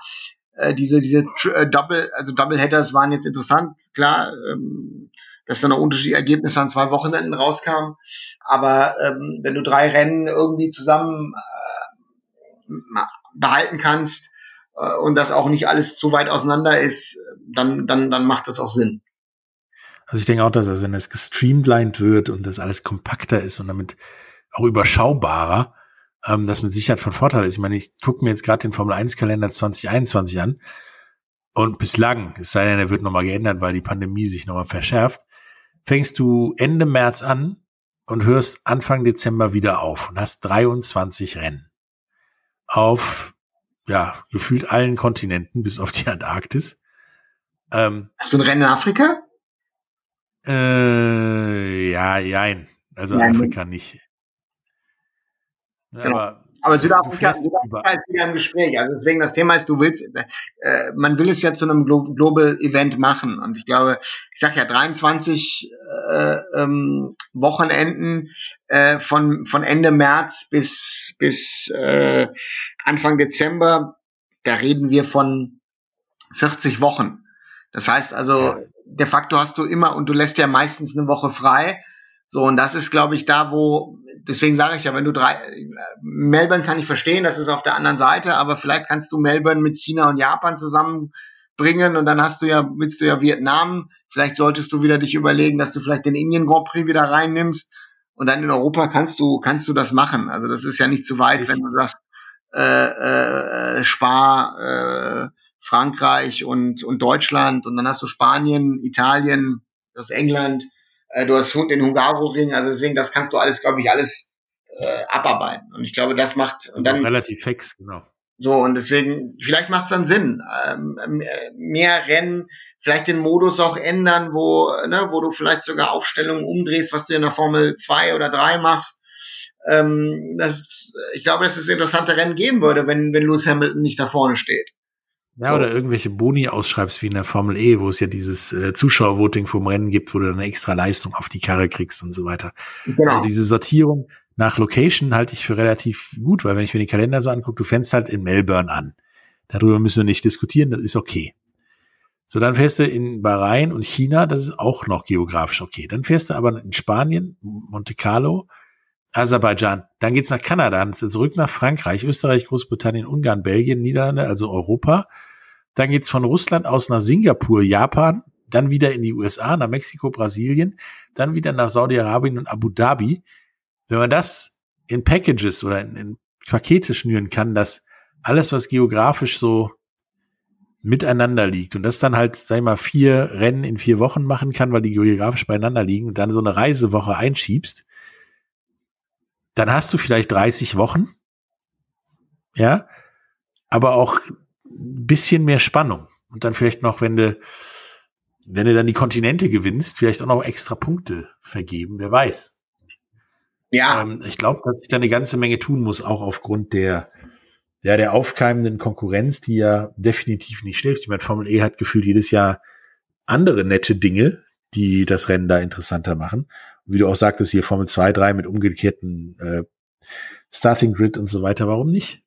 Speaker 3: äh, diese, diese äh, Double, also Doubleheaders waren jetzt interessant, klar, ähm, dass dann auch unterschiedliche Ergebnisse an zwei Wochenenden rauskamen. Aber ähm, wenn du drei Rennen irgendwie zusammen äh, behalten kannst äh, und das auch nicht alles zu weit auseinander ist, dann, dann, dann macht das auch Sinn.
Speaker 2: Also ich denke auch, dass wenn das gestreamlined wird und das alles kompakter ist und damit auch überschaubarer, ähm, das mit Sicherheit von Vorteil ist. Ich meine, ich gucke mir jetzt gerade den Formel 1 Kalender 2021 an und bislang, es sei denn, er wird nochmal geändert, weil die Pandemie sich nochmal verschärft, fängst du Ende März an und hörst Anfang Dezember wieder auf und hast 23 Rennen auf, ja, gefühlt allen Kontinenten bis auf die Antarktis.
Speaker 3: Ähm, Hast du ein Rennen in Afrika?
Speaker 2: Äh, ja, jein. Also Nein, Afrika nicht.
Speaker 3: Genau. Aber, aber Südafrika, Südafrika ist wieder im Gespräch. Also deswegen das Thema ist, du willst, äh, man will es ja zu einem Glo Global Event machen. Und ich glaube, ich sag ja 23 äh, ähm, Wochenenden äh, von von Ende März bis bis äh, Anfang Dezember. Da reden wir von 40 Wochen. Das heißt also, de facto hast du immer und du lässt ja meistens eine Woche frei so, und das ist, glaube ich, da, wo, deswegen sage ich ja, wenn du drei, Melbourne kann ich verstehen, das ist auf der anderen Seite, aber vielleicht kannst du Melbourne mit China und Japan zusammenbringen und dann hast du ja, willst du ja Vietnam, vielleicht solltest du wieder dich überlegen, dass du vielleicht den Indien Grand Prix wieder reinnimmst. Und dann in Europa kannst du, kannst du das machen. Also das ist ja nicht zu weit, wenn du sagst, äh, äh, Spar, äh, Frankreich und, und Deutschland. Und dann hast du Spanien, Italien, das England, äh, du hast den Hungaroring, also deswegen, das kannst du alles, glaube ich, alles äh, abarbeiten. Und ich glaube, das macht und dann
Speaker 2: relativ fix, genau.
Speaker 3: So, und deswegen, vielleicht macht es dann Sinn. Ähm, mehr Rennen, vielleicht den Modus auch ändern, wo, ne, wo du vielleicht sogar Aufstellungen umdrehst, was du in der Formel 2 oder 3 machst. Ähm, das, ich glaube, dass es interessante Rennen geben würde, wenn, wenn Lewis Hamilton nicht da vorne steht.
Speaker 2: Ja, so. oder irgendwelche Boni ausschreibst wie in der Formel E, wo es ja dieses äh, Zuschauervoting vom Rennen gibt, wo du eine extra Leistung auf die Karre kriegst und so weiter. Genau. Also diese Sortierung nach Location halte ich für relativ gut, weil wenn ich mir den Kalender so angucke, du fängst halt in Melbourne an. Darüber müssen wir nicht diskutieren, das ist okay. So, dann fährst du in Bahrain und China, das ist auch noch geografisch okay. Dann fährst du aber in Spanien, Monte Carlo, Aserbaidschan, dann geht's nach Kanada, dann zurück nach Frankreich, Österreich, Großbritannien, Ungarn, Belgien, Niederlande, also Europa. Dann geht's von Russland aus nach Singapur, Japan, dann wieder in die USA, nach Mexiko, Brasilien, dann wieder nach Saudi-Arabien und Abu Dhabi. Wenn man das in Packages oder in, in Pakete schnüren kann, dass alles, was geografisch so miteinander liegt und das dann halt, sag ich mal, vier Rennen in vier Wochen machen kann, weil die geografisch beieinander liegen und dann so eine Reisewoche einschiebst, dann hast du vielleicht 30 Wochen. Ja. Aber auch ein bisschen mehr Spannung. Und dann vielleicht noch, wenn du, wenn du dann die Kontinente gewinnst, vielleicht auch noch extra Punkte vergeben, wer weiß. Ja. Ähm, ich glaube, dass ich da eine ganze Menge tun muss, auch aufgrund der, ja, der aufkeimenden Konkurrenz, die ja definitiv nicht schläft. Ich meine, Formel E hat gefühlt jedes Jahr andere nette Dinge, die das Rennen da interessanter machen. Und wie du auch sagtest, hier Formel 2, 3 mit umgekehrten äh, Starting Grid und so weiter, warum nicht?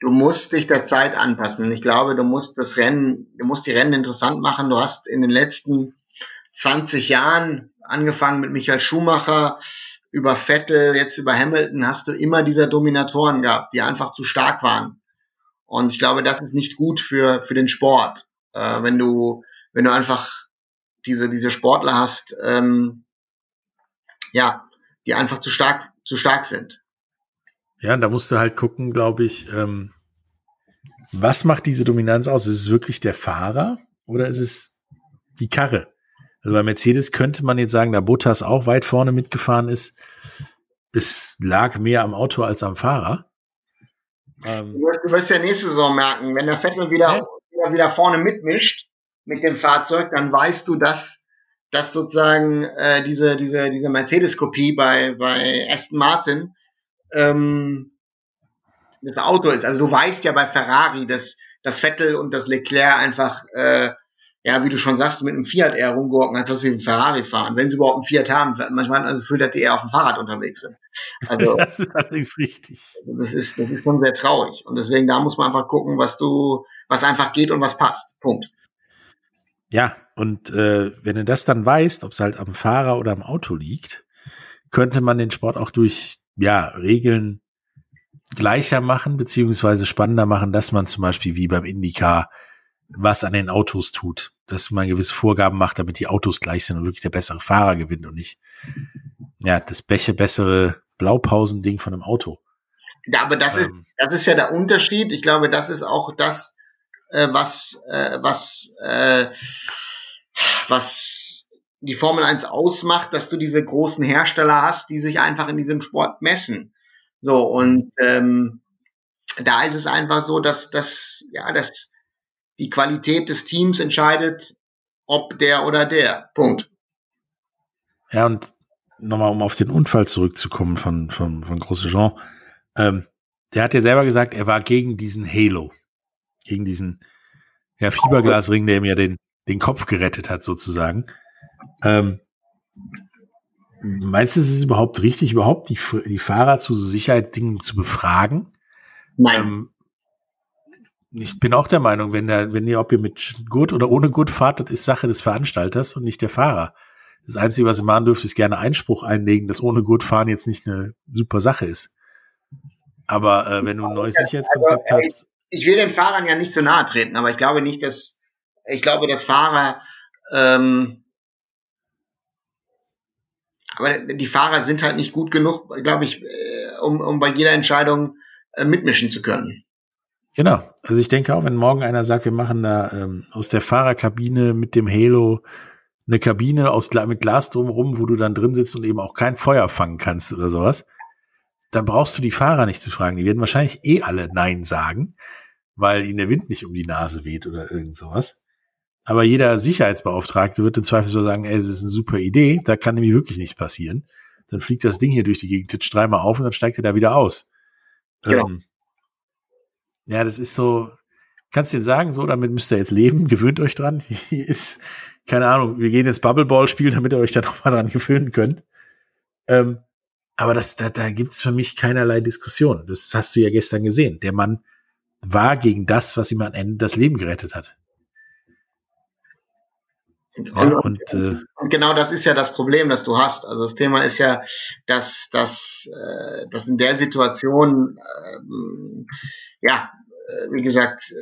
Speaker 3: Du musst dich der Zeit anpassen. Ich glaube, du musst das Rennen, du musst die Rennen interessant machen. Du hast in den letzten 20 Jahren angefangen mit Michael Schumacher, über Vettel, jetzt über Hamilton, hast du immer diese Dominatoren gehabt, die einfach zu stark waren. Und ich glaube, das ist nicht gut für, für den Sport. Äh, wenn du, wenn du einfach diese, diese Sportler hast, ähm, ja, die einfach zu stark, zu stark sind.
Speaker 2: Ja, da musst du halt gucken, glaube ich, ähm, was macht diese Dominanz aus? Ist es wirklich der Fahrer oder ist es die Karre? Also bei Mercedes könnte man jetzt sagen, da Bottas auch weit vorne mitgefahren ist, es lag mehr am Auto als am Fahrer.
Speaker 3: Ähm, du, wirst, du wirst ja nächste Saison merken, wenn der Vettel wieder, ja. wieder vorne mitmischt mit dem Fahrzeug, dann weißt du, dass, dass sozusagen äh, diese, diese, diese Mercedes-Kopie bei, bei Aston Martin ähm, das Auto ist. Also du weißt ja bei Ferrari, dass das Vettel und das Leclerc einfach, äh, ja, wie du schon sagst, mit einem Fiat eher rumgurken, als dass sie einen Ferrari fahren. Wenn sie überhaupt einen Fiat haben, manchmal also fühlt, dass die eher auf dem Fahrrad unterwegs sind.
Speaker 2: Also, das ist allerdings richtig.
Speaker 3: Also das ist, das ist schon sehr traurig. Und deswegen, da muss man einfach gucken, was du, was einfach geht und was passt. Punkt.
Speaker 2: Ja, und äh, wenn du das dann weißt, ob es halt am Fahrer oder am Auto liegt, könnte man den Sport auch durch ja, Regeln gleicher machen, beziehungsweise spannender machen, dass man zum Beispiel wie beim IndyCar was an den Autos tut, dass man gewisse Vorgaben macht, damit die Autos gleich sind und wirklich der bessere Fahrer gewinnt und nicht, ja, das Bäche bessere Blaupausending von einem Auto.
Speaker 3: Ja, aber das ähm, ist, das ist ja der Unterschied. Ich glaube, das ist auch das, äh, was, äh, was, äh, was die Formel 1 ausmacht, dass du diese großen Hersteller hast, die sich einfach in diesem Sport messen. So, und ähm, da ist es einfach so, dass, dass, ja, dass die Qualität des Teams entscheidet, ob der oder der. Punkt.
Speaker 2: Ja, und nochmal, um auf den Unfall zurückzukommen von, von, von Grosjean. Ähm, der hat ja selber gesagt, er war gegen diesen Halo. Gegen diesen ja, Fieberglasring, der ihm ja den, den Kopf gerettet hat, sozusagen. Ähm, meinst du, ist es überhaupt richtig, überhaupt die, die Fahrer zu Sicherheitsdingen zu befragen?
Speaker 3: Nein. Ähm,
Speaker 2: ich bin auch der Meinung, wenn der, wenn ihr, ob ihr mit gut oder ohne gut fahrt, das ist Sache des Veranstalters und nicht der Fahrer. Das Einzige, was ihr machen dürft, ist gerne Einspruch einlegen, dass ohne gut fahren jetzt nicht eine super Sache ist. Aber äh, wenn du ein neues Sicherheitskonzept also, hast.
Speaker 3: Ich, ich will den Fahrern ja nicht zu nahe treten, aber ich glaube nicht, dass ich glaube, dass Fahrer ähm, aber die Fahrer sind halt nicht gut genug, glaube ich, äh, um, um bei jeder Entscheidung äh, mitmischen zu können.
Speaker 2: Genau. Also ich denke auch, wenn morgen einer sagt, wir machen da ähm, aus der Fahrerkabine mit dem Halo eine Kabine aus mit Glas drumherum, wo du dann drin sitzt und eben auch kein Feuer fangen kannst oder sowas, dann brauchst du die Fahrer nicht zu fragen. Die werden wahrscheinlich eh alle Nein sagen, weil ihnen der Wind nicht um die Nase weht oder irgend sowas. Aber jeder Sicherheitsbeauftragte wird im Zweifel so sagen, ey, das ist eine super Idee, da kann nämlich wirklich nichts passieren. Dann fliegt das Ding hier durch die Gegend, titscht dreimal auf und dann steigt er da wieder aus. Ja. Ähm, ja, das ist so, kannst du den sagen, so, damit müsst ihr jetzt leben, gewöhnt euch dran. Hier ist, keine Ahnung, wir gehen jetzt Bubbleball spielen, damit ihr euch da nochmal dran gewöhnen könnt. Ähm, aber das, da, da gibt's für mich keinerlei Diskussion. Das hast du ja gestern gesehen. Der Mann war gegen das, was ihm am Ende das Leben gerettet hat.
Speaker 3: Ja, und, äh, und, genau das ist ja das Problem, das du hast. Also das Thema ist ja, dass, dass, äh, dass in der Situation, äh, ja, äh, wie gesagt,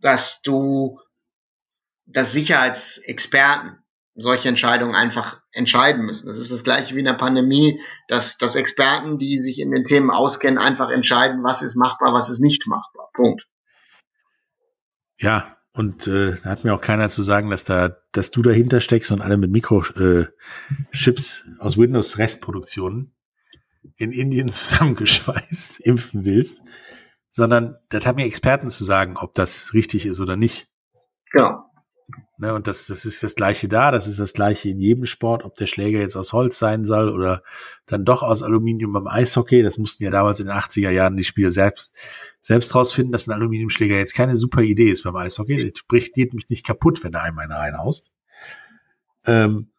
Speaker 3: dass du, dass Sicherheitsexperten solche Entscheidungen einfach entscheiden müssen. Das ist das gleiche wie in der Pandemie, dass, dass Experten, die sich in den Themen auskennen, einfach entscheiden, was ist machbar, was ist nicht machbar. Punkt.
Speaker 2: Ja, und äh, da hat mir auch keiner zu sagen, dass da, dass du dahinter steckst und alle mit Mikrochips äh, aus Windows Restproduktionen in Indien zusammengeschweißt impfen willst, sondern das hat mir Experten zu sagen, ob das richtig ist oder nicht.
Speaker 3: Ja.
Speaker 2: Ne, und das, das ist das Gleiche da, das ist das Gleiche in jedem Sport, ob der Schläger jetzt aus Holz sein soll oder dann doch aus Aluminium beim Eishockey. Das mussten ja damals in den 80er Jahren die Spieler selbst, selbst rausfinden, dass ein Aluminiumschläger jetzt keine super Idee ist beim Eishockey. Das bricht geht mich nicht kaputt, wenn da einmal einen reinhaust. Ähm,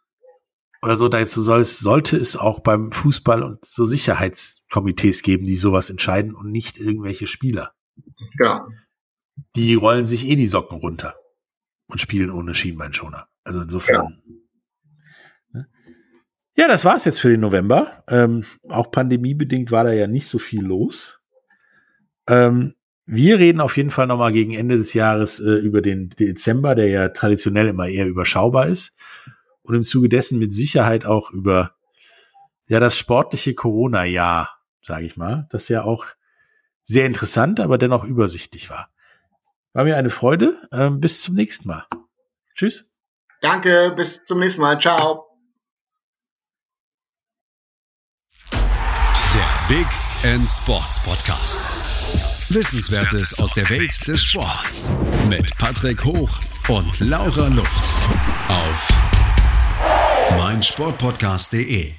Speaker 2: oder so, dazu soll es, sollte es auch beim Fußball und so Sicherheitskomitees geben, die sowas entscheiden und nicht irgendwelche Spieler.
Speaker 3: Ja.
Speaker 2: Die rollen sich eh die Socken runter und spielen ohne Schienbeinschoner. Also insofern. Ja, ja das war's jetzt für den November. Ähm, auch pandemiebedingt war da ja nicht so viel los. Ähm, wir reden auf jeden Fall nochmal gegen Ende des Jahres äh, über den Dezember, der ja traditionell immer eher überschaubar ist. Und im Zuge dessen mit Sicherheit auch über ja das sportliche Corona-Jahr, sage ich mal, das ja auch sehr interessant, aber dennoch übersichtlich war. War mir eine Freude. Ähm, bis zum nächsten Mal. Tschüss.
Speaker 3: Danke, bis zum nächsten Mal. Ciao.
Speaker 1: Der Big End Sports Podcast. Wissenswertes aus der Welt des Sports. Mit Patrick Hoch und Laura Luft. Auf meinsportpodcast.de